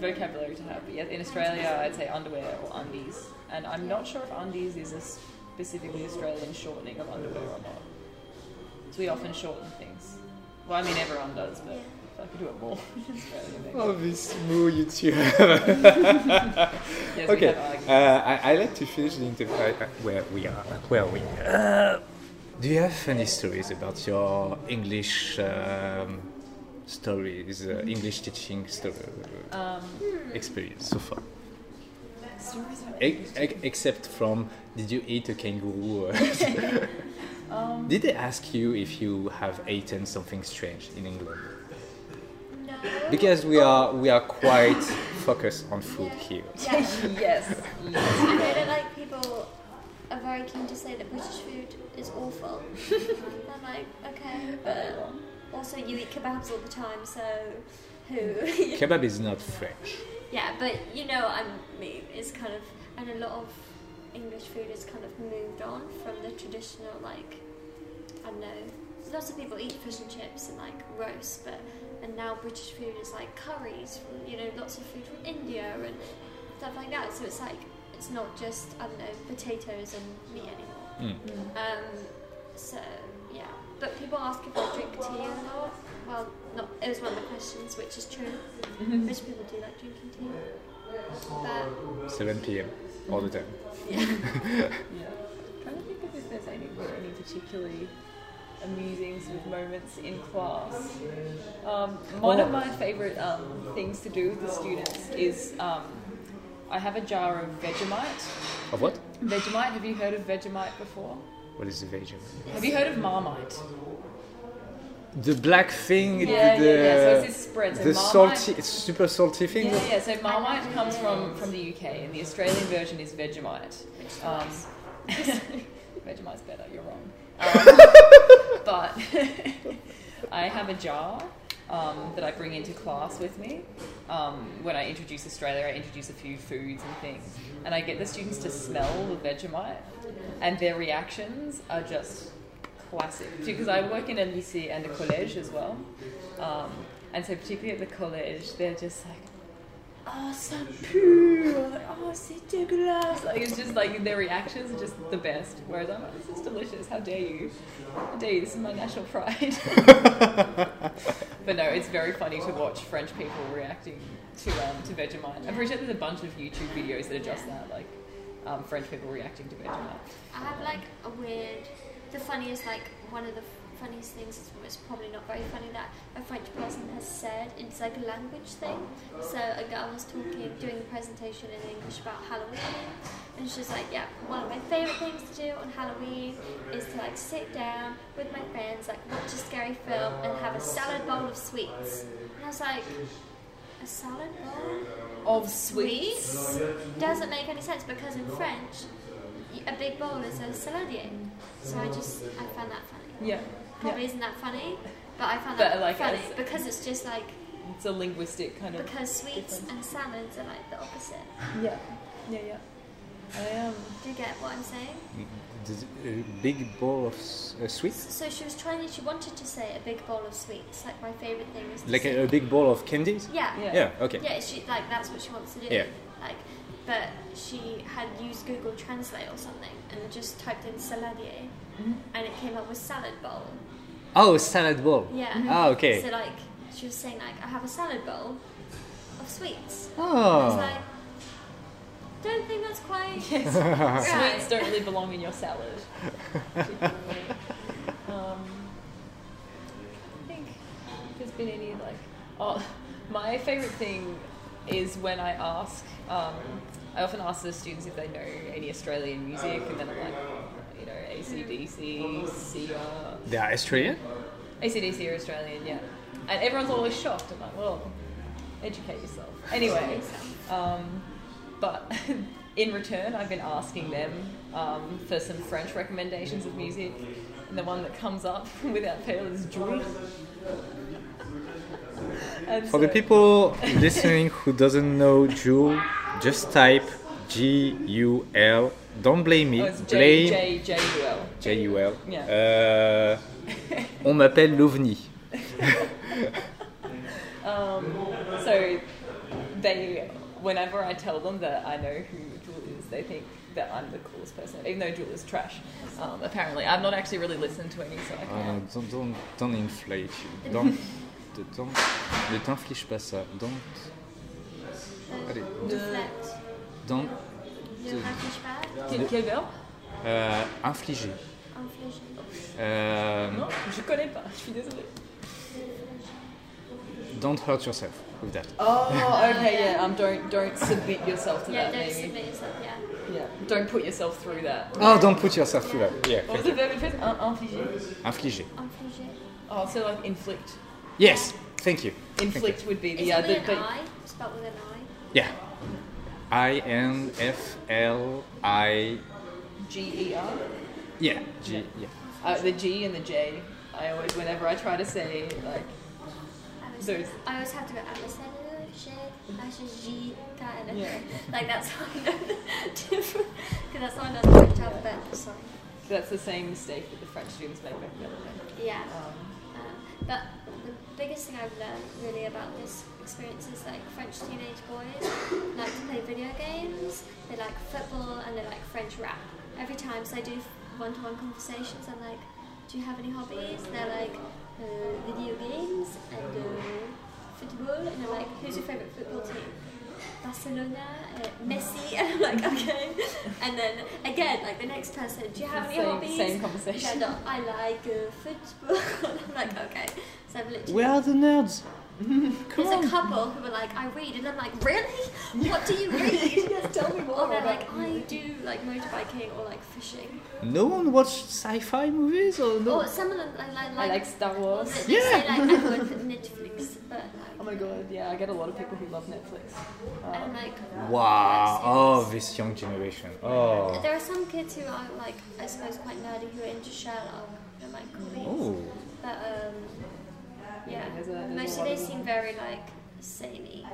vocabulary to have. But yeah, in Australia, I'd say underwear or undies, and I'm not sure if undies is a specifically Australian shortening of underwear or not. So we often shorten things. Well, I mean everyone does, but if I could do it more Oh, this smooth YouTube. Yes, okay, uh. I, I like to finish the interview uh, where we are. Where we are. Do you have any stories about your English um, stories, uh, English teaching story, Um, experience so far? stories E- e- except from, did you eat a kangaroo? Um, Did they ask you if you have eaten something strange in England? No. Because we are we are quite focused on food here. Yeah. yes. I know that like people are very keen to say that British food is awful. I'm like, okay, but also you eat kebabs all the time, so who? Kebab is not French. yeah, but you know, I mean, it's kind of, and a lot of English food has kind of moved on from the traditional like, I don't know. Lots of people eat fish and chips and like roast, but and now British food is like curries from you know lots of food from India and stuff like that. So it's like it's not just I don't know potatoes and meat anymore. Mm. Um, so yeah, but people ask if I drink tea or not. Well, not. It was one of the questions, which is true. Most people do like drinking tea, but 7 p.m. all the time. Yeah. trying to think of if there's any, any particularly amusing sort of moments in class. Um, one of my favourite um, things to do with the students is um, I have a jar of Vegemite. Of what? Vegemite, have you heard of Vegemite before? What is the Vegemite? Have you heard of Marmite? The black thing. Yeah, the, yeah, yeah. So it's this spread. So the Marmite, salty, it's super salty thing. Yeah, yeah. So Marmite comes from, from the UK, and the Australian version is Vegemite. Um, Vegemite's better. You're wrong. Um, but I have a jar um, that I bring into class with me. Um, when I introduce Australia, I introduce a few foods and things, and I get the students to smell the Vegemite, and their reactions are just classic. Because I work in a lycée and a collège as well, um, and so particularly at the collège, they're just like. Oh, ça pue! Oh, c'est dégueulasse! Like, it's just like their reactions are just the best. Whereas I'm like, this is delicious. How dare you? How dare you? This is my national pride. but no, it's very funny to watch French people reacting to um, to Vegemite. I'm pretty sure there's a bunch of YouTube videos that are just that, like um, French people reacting to Vegemite. I have like a weird. The funniest, like one of the funniest things it's probably not very funny that a French person has said. It's like a language thing. So a girl was talking, doing a presentation in English about Halloween, and she's like, "Yeah, one of my favorite things to do on Halloween is to like sit down with my friends, like watch a scary film, and have a salad bowl of sweets." And I was like, "A salad bowl?" Of sweets doesn't make any sense because in French, a big bowl is a saladier. So I just I found that funny. Yeah. Probably isn't that funny, but I found But, that like, funny as- because it's just like It's a linguistic kind of. because sweets difference. and salads are like the opposite. Yeah. Yeah, yeah. I um. Do you get what I'm saying? The uh, big bowl of uh, sweets? So she was trying. She wanted to say a big bowl of sweets. Like my favorite thing is Like a, a big bowl of candies? yeah. Yeah. Yeah, okay. Yeah, she like that's what she wants to do. Yeah. Like, but she had used Google Translate or something and just typed in saladier, Mm-hmm. and it came up with salad bowl. Oh, salad bowl. Yeah. Ah, okay. So like, she was saying like, I have a salad bowl of sweets. I Oh. was like, don't think that's quite Yes. right. Sweets don't really belong in your salad. um, I think if there's been any like oh my favorite thing is when I ask um, I often ask the students if they know any Australian music and then I'm like you know ACDC, Sia They are Australian? ACDC are Australian, yeah. And everyone's always shocked. I'm like, well, educate yourself. Anyway, um, but in return, I've been asking them um, for some French recommendations of music. And the one that comes up without fail is. And For the people listening who doesn't know Jul, just type G U L. Don't blame me. Oh, blame J, J, U, L. J U L. Yeah. Euh, on m'appelle l'OVNI. Um, so they, whenever I tell them that I know who Jewel is, they think that I'm the coolest person, even though Jewel is trash. Um, apparently, I've not actually really listened to any, so I can't. no, don't, don't, don't inflate you. Don't, don't, ne t'inflige pas ça. Don't, Allez. Deflect. don't Le inflige Quel, quel verbe? Euh, infliger. Inflige. Euh, Non, je connais pas. Je suis désolée. don't hurt yourself with that. Oh, okay, yeah. Um, don't don't submit yourself to Yeah, that. don't maybe. submit yourself. Yeah. Yeah, don't put yourself through that. Oh, don't put yourself through that. Yeah. What was the verb in? Un- infliger. Infliger. Infliger. Oh, so like inflict. Yes. Thank you. Inflict would be Is the it other. with an I? Spelled with an I? Yeah. I N F L I. G E R. Yeah. G. Yeah. Uh, the G and the J. I always, whenever I try to say like I always, I always have to go Alessandro, J, H, G, K, and Yeah. Like that's how I know the difference. Because that's how I know the French alphabet. Sorry. that's the same mistake that the French students make back then. Yeah. Um, Um, but the biggest thing I've learned really about this experience is like French teenage boys like to play video games, they like football, and they like French rap. Every time, so I do one to one conversations, I'm like, do you have any hobbies? They're like, uh, video games and uh, football, and I'm like, who's your favourite football team? Barcelona, uh, Messi, and I'm like, okay. And then again, like the next person, do you have any Same- hobbies? same conversation. Yeah, no, I like uh, football. I'm like, okay. So I've literally. Where are the nerds? Come There's on. a couple who are like, I read, and I'm like, really? What do you read? yes, tell me more or they're like, I do like motorbiking or like fishing. No one watched sci-fi movies or no? Or some of them I like. I like Star Wars. they Yeah. say like I work Netflix, but like, Oh my god, yeah, I get a lot of people who love Netflix. I'm Um, like. Wow. Oh, this young generation. Oh. There are some kids who are like, I suppose, quite nerdy who are into Sherlock. And I'm like, cool. Oh. But um, yeah, there's a- there's a mostly they seem very like samey.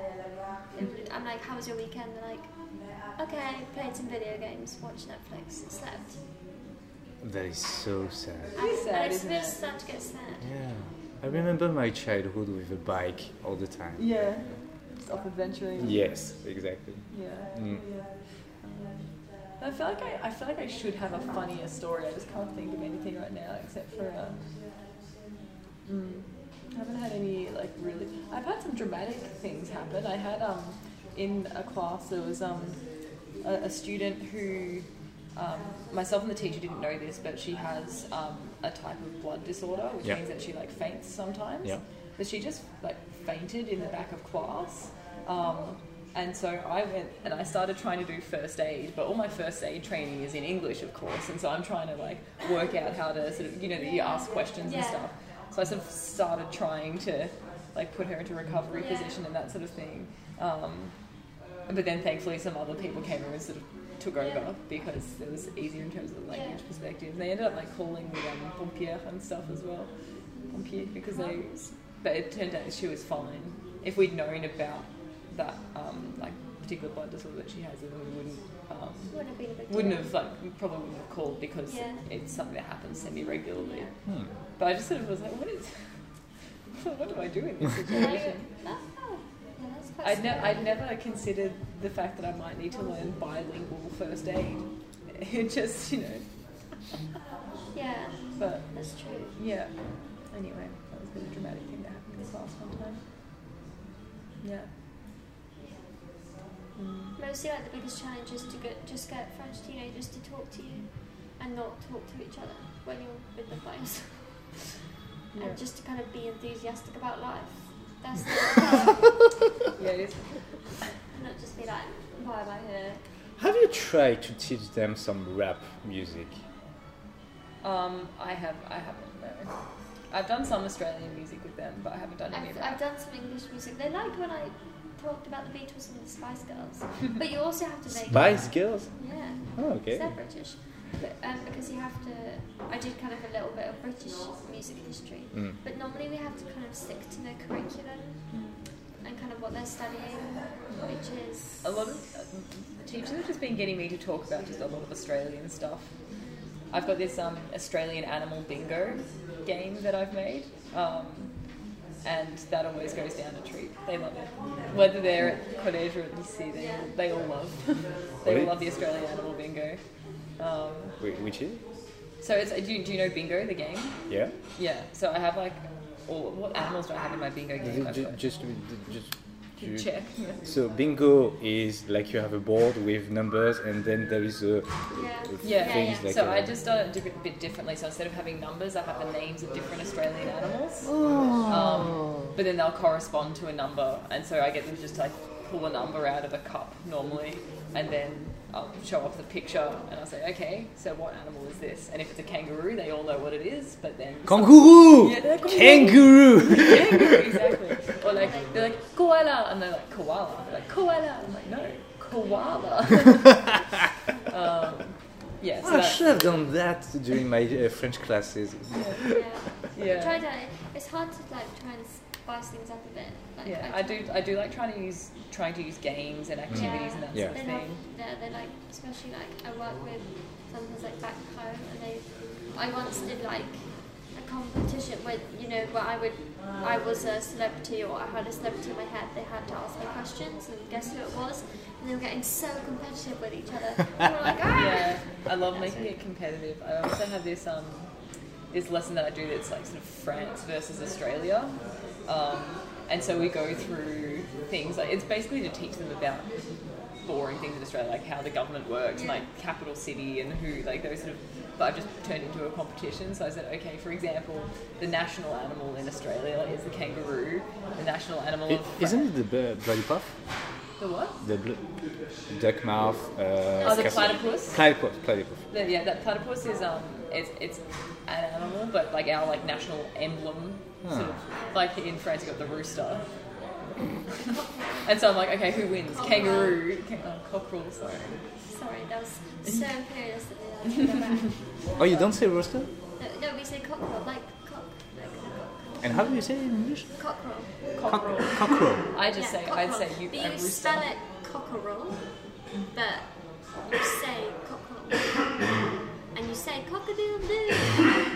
I'm like, how was your weekend? They're like, okay, played some video games, watched Netflix, slept. That is so sad. And sad, it's isn't it? start to get sad. Yeah. I remember my childhood with a bike all the time. yeah, stop adventuring. Yes, exactly. Yeah. Mm. I feel like I, I feel like I should have a funnier story. I just can't think of anything right now except for um, mm, I haven't had any like really. I've had some dramatic things happen. I had um in a class there was um a, a student who um, myself and the teacher didn't know this, but she has um, a type of blood disorder, which Yeah. means that she like faints sometimes. Yeah. But she just like fainted in the back of class. Um, and so I went and I started trying to do first aid, but all my first aid training is in English, of course. And so I'm trying to like work out how to sort of, you know, that you ask questions and stuff. So I sort of started trying to like put her into recovery Yeah. position and that sort of thing. Um, but then thankfully some other people came over and sort of took over Yeah. because it was easier in terms of the language Yeah. perspective. And they ended up like calling me um, pompier and stuff as well. Pompier because they, but it turned out she was fine. If we'd known about that um, like particular blood disorder that she has, then we wouldn't um, Wouldn't have been a wouldn't have like probably wouldn't have called because Yeah. it's something that happens semi regularly. Hmm. But I just sort of was like, what is, what do I do in this situation? I'd, ne- I'd never considered the fact that I might need to learn bilingual first aid. It just, you know, Yeah, but that's true. yeah. Anyway, that was a bit of a dramatic thing that happened in the class one time. Yeah. Mm. Mostly, like the biggest challenge is to get just get French teenagers to talk to you and not talk to each other when you're with them by yourself. Yeah. And just to kind of be enthusiastic about life. That's the. Yeah, it is. not just be like, why am I here? Have you tried to teach them some rap music? Um, I have, I haven't. No. I've done some Australian music with them, but I haven't done any of I've, that. I've done some English music. They liked when I talked about the Beatles and the Spice Girls. but you also have to make Spice Girls? Yeah. Oh, okay. They're British. But, um, because you have to, I did kind of a little bit of British music history. Mm. But normally we have to kind of stick to the curriculum and kind of what they're studying, which is a lot of uh, teachers have just been getting me to talk about just a lot of Australian stuff. I've got this um, Australian animal bingo game that I've made, um, and that always goes down a treat. They love it. Whether they're at college or at lycée, they, all, they all love. they all love the Australian animal bingo. Um, Wh- Which is? so it's do you, do you know bingo the game? Yeah. Yeah. So I have like all what animals do I have in my bingo game? I've Ju- got- Just, just You- check. So bingo is like you have a board with numbers, and then there is a Yeah. Yeah, things yeah. like so uh, I just done it a bit- bit differently. So instead of having numbers, I have the names of different Australian animals. Oh. Um, but then they'll correspond to a number, and so I get them just to like pull a number out of a cup normally, and then I'll show off the picture, and I'll say, okay, so what animal is this? And if it's a kangaroo, they all know what it is. But then kangaroo, Yeah, they're kangaroo. kangaroo, exactly. Or like they're like koala, and they're like koala. They're like koala. I'm like no, koala. um, yeah, so I should have done that during my uh, French classes. Yeah. yeah. Try to. It's hard to like try and spice things up a bit. Like, Yeah, I do. I do like trying to use trying to use games and activities and that Yeah. sort of They have, thing. they're, they're like, especially like I work with sometimes like back home, and they. I once did like a competition where you know where I would, I was a celebrity or I had a celebrity in my head. They had to ask me questions and guess who it was, and they were getting so competitive with each other. They were like, ah! Yeah, I love making it competitive. I also have this um this lesson that I do that's like sort of France versus Australia. Um, and so we go through things like it's basically to teach them about boring things in Australia, like how the government works, and Yeah. like capital city and who like those sort of. But I've just turned into a competition. So I said, okay, for example, the national animal in Australia is the kangaroo. The national animal It, of isn't it the b- bloody puff? the what? The bl- duck mouth. Uh, Oh, the scat- platypus. Platypus. Platypus. The, yeah, that platypus is um, it's it's an animal, but like our like national emblem, sort of like in France you got the rooster. and so I'm like, okay, who wins? Kangaroo, Ka- uh, oh, cockerel. Sorry. Sorry, that was so imperious that they like. Oh, you don't say rooster? No, no, we say cockerel, like cock, like a And how do you say it in English? cock. Cockerel. Cockerel. Cockerel. I just say I'd say cockerel. you But a you rooster. spell it cockerel, but you say cockerel. and you say cock-a-doodle-doo,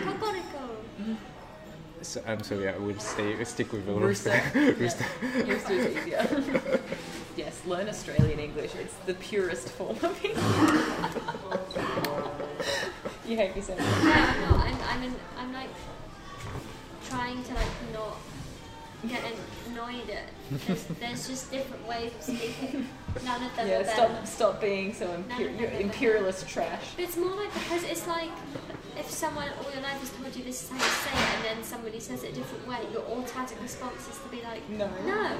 cocorico. So, um, I'm sorry, I will stay stick with the Rooster. rooster. Yeah. rooster. Rooster is easier. yes, learn Australian English. It's the purest form of English. you hate me so much. No, I'm not. I'm, I'm, in, I'm like trying to like not get annoyed at. There's, there's just different ways of speaking. None of them are Yeah, better. stop stop being so None imper- you're imperialist trash. But it's more like because it's like if someone all your life has told you this is how you say it, and then somebody says it a different way, your automatic response is to be like, No. no,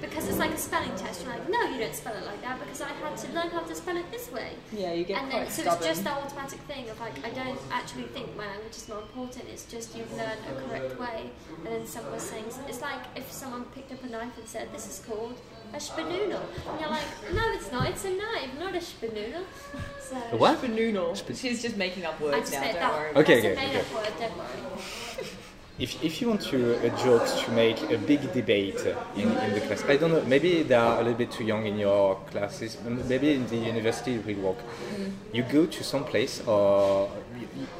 because it's like a spelling test. You're like, no, you don't spell it like that because I had to learn how to spell it this way. Yeah, you get and quite then so stubborn. it's just the automatic thing of like I don't actually think my language is more important. It's just you've learned a correct way, and then someone was saying it's like if someone picked up a knife and said this is called a spanoodle, and you're like, no, it's not. It's a knife, not a spanoodle. So A what? Spanoodle. She's just making up words now. Don't that. worry. Okay, That's okay, a made okay. up word. Don't worry. If, if you want to a joke to make a big debate in, in the class, I don't know, maybe they are a little bit too young in your classes, maybe in the university it will work. You go to some place or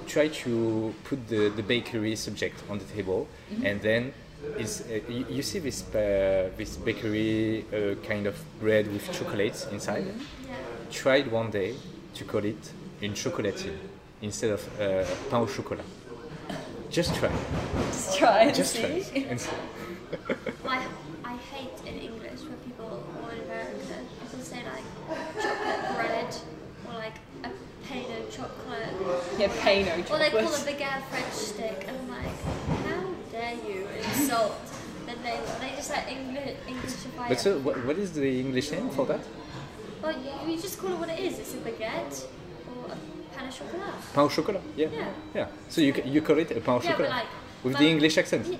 try to put the, the bakery subject on the table and then is, uh, you, you see this, uh, this bakery uh, kind of bread with chocolates inside. Yeah. Try it one day to call it une chocolatine instead of uh, pain au chocolat. Just try. Just try and Just try. see. it and see. I, I hate in English when people, or in America, people say like chocolate bread or like a pain of chocolate. Yeah, pay no Or they call a chocolate. baguette French stick, and I'm like, how dare you insult? Then they they just like English Englishify But so, what, what is the English name for that? Well, you, you just call it what it is. It's a baguette or a pain au chocolat. Pain au chocolat. Yeah. Yeah. Yeah. So you, you call it a pain au Yeah, chocolat like with the English accent. Y-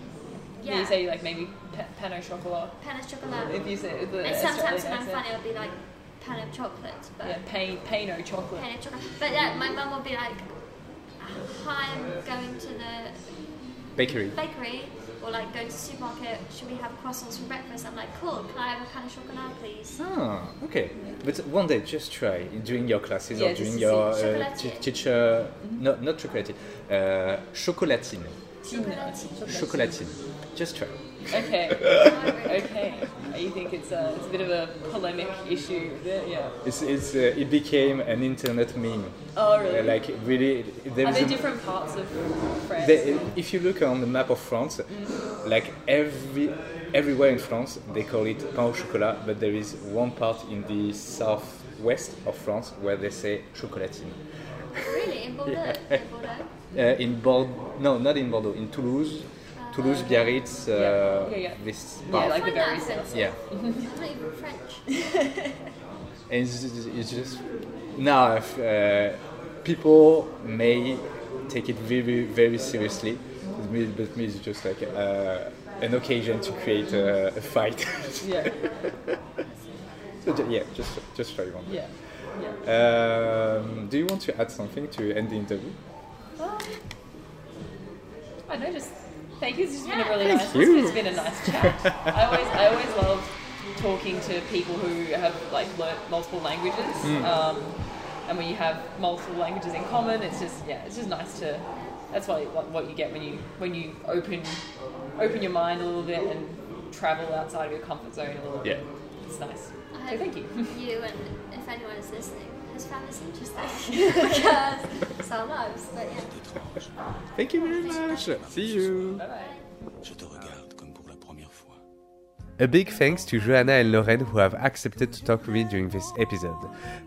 Yeah. Yeah, You say like maybe pa- pan au chocolat. pain au chocolat. If you say it with the And sometimes Australian when I'm funny, I'll be like pan of chocolate, but Yeah, pay pay no chocolate. pan of chocolate. But yeah, my mum will be like, ah, "Hi, I'm going to the Bakery. bakery." Or like going to the supermarket, should we have croissants for breakfast? I'm like, cool, can I have a pan of chocolat, please? Ah, okay. But one day, just try during your classes Yeah, or just during your uh, Chocolatier. t- teacher. No, not chocolate. Uh, chocolatine. Chocolatine. Chocolatine. Just try. Okay. Okay. You think it's a, it's a bit of a polemic issue? it? Yeah. It's, it's, uh, it became an internet meme. Oh, really? Uh, like, really, there Are there different parts of France? They, if you look on the map of France, like every everywhere in France, they call it pain au chocolat, but there is one part in the southwest of France where they say chocolatine. Really? In Bordeaux? Yeah. In Bordeaux? Uh, in Bordeaux, no, not in Bordeaux, in Toulouse, Toulouse, Biarritz, uh, Yeah, yeah, yeah. this Yeah, part. like the Find very offensive. south. yeah. I'm not even French. And it's, just- it's just now if, uh, people may take it very very seriously, but me, but me it's just like uh, an occasion to create a, a fight. Yeah. so yeah, just just try one. Yeah. Yeah. Um, do you want to add something to end the interview? Um, I know. Just thank you. It's just been a really thank nice. you. It's been a nice chat. I always, I always love talking to people who have like learnt multiple languages. Hmm. Um, and when you have multiple languages in common, it's just yeah, it's just nice to. That's why what, what you get when you when you open open your mind a little bit and travel outside of your comfort zone a little bit. Yeah. It's nice. I So thank you. you and if anyone is listening has found this interesting because it's our. But yeah. Thank you very much. See you. Bye bye. Je te regarde comme pour la première fois. A big thanks to Joanna and Lauren who have accepted to talk with me during this episode.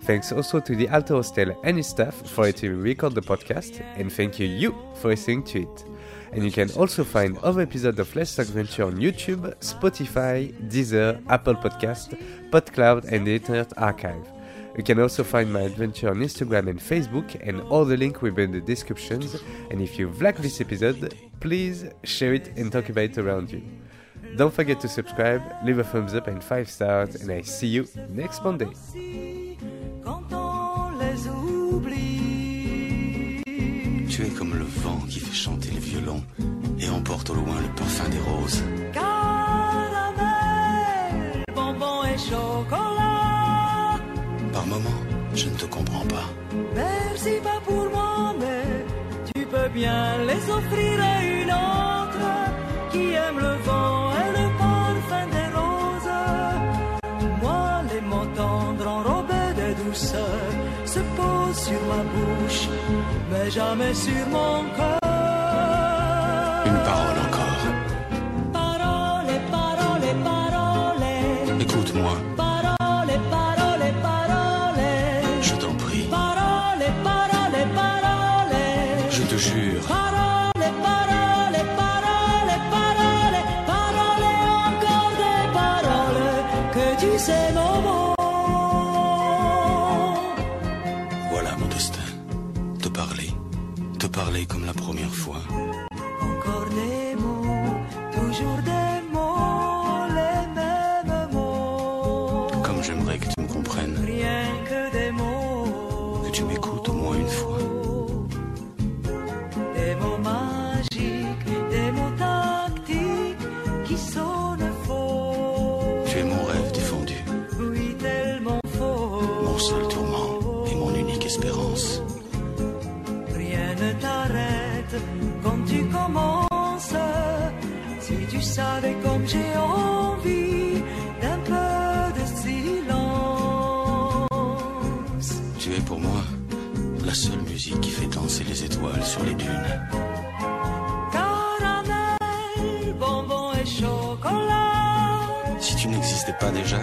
Thanks also to the Alto Hostel and its staff for letting me record the podcast, and thank you you for listening to it. And you can also find other episodes of Let's Talk Venture on YouTube, Spotify, Deezer, Apple Podcast, PodCloud, and the Internet Archive. You can also find my adventure on Instagram and Facebook, and all the links will be in the descriptions. And if you've liked this episode, please share it and talk about it around you. Don't forget to subscribe, leave a thumbs up and 5 stars, and I see you next Monday. Tu es comme le vent qui fait chanter les violons et emporte au loin le parfum des roses. Caramel, bonbons et chocolat. Par moments, je ne te comprends pas. Merci pas pour moi, mais tu peux bien les offrir à une autre qui aime le vent et le parfum des roses. Moi, les mots tendres enrobés de douceur se posent sur ma bouche, mais jamais sur mon cœur. Tu déjà,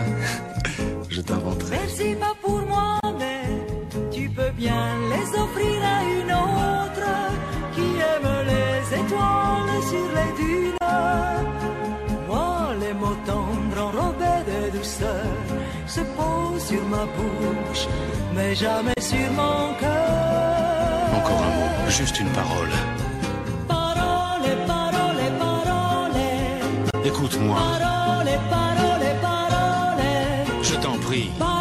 je t'inventerais. Merci pas pour moi, mais tu peux bien les offrir à une autre qui aime les étoiles sur les dunes. Moi, les mots tendres enrobés de douceur se posent sur ma bouche, mais jamais sur mon cœur. Encore un mot, juste une parole. Parole, parole, parole, Écoute-moi, je t'en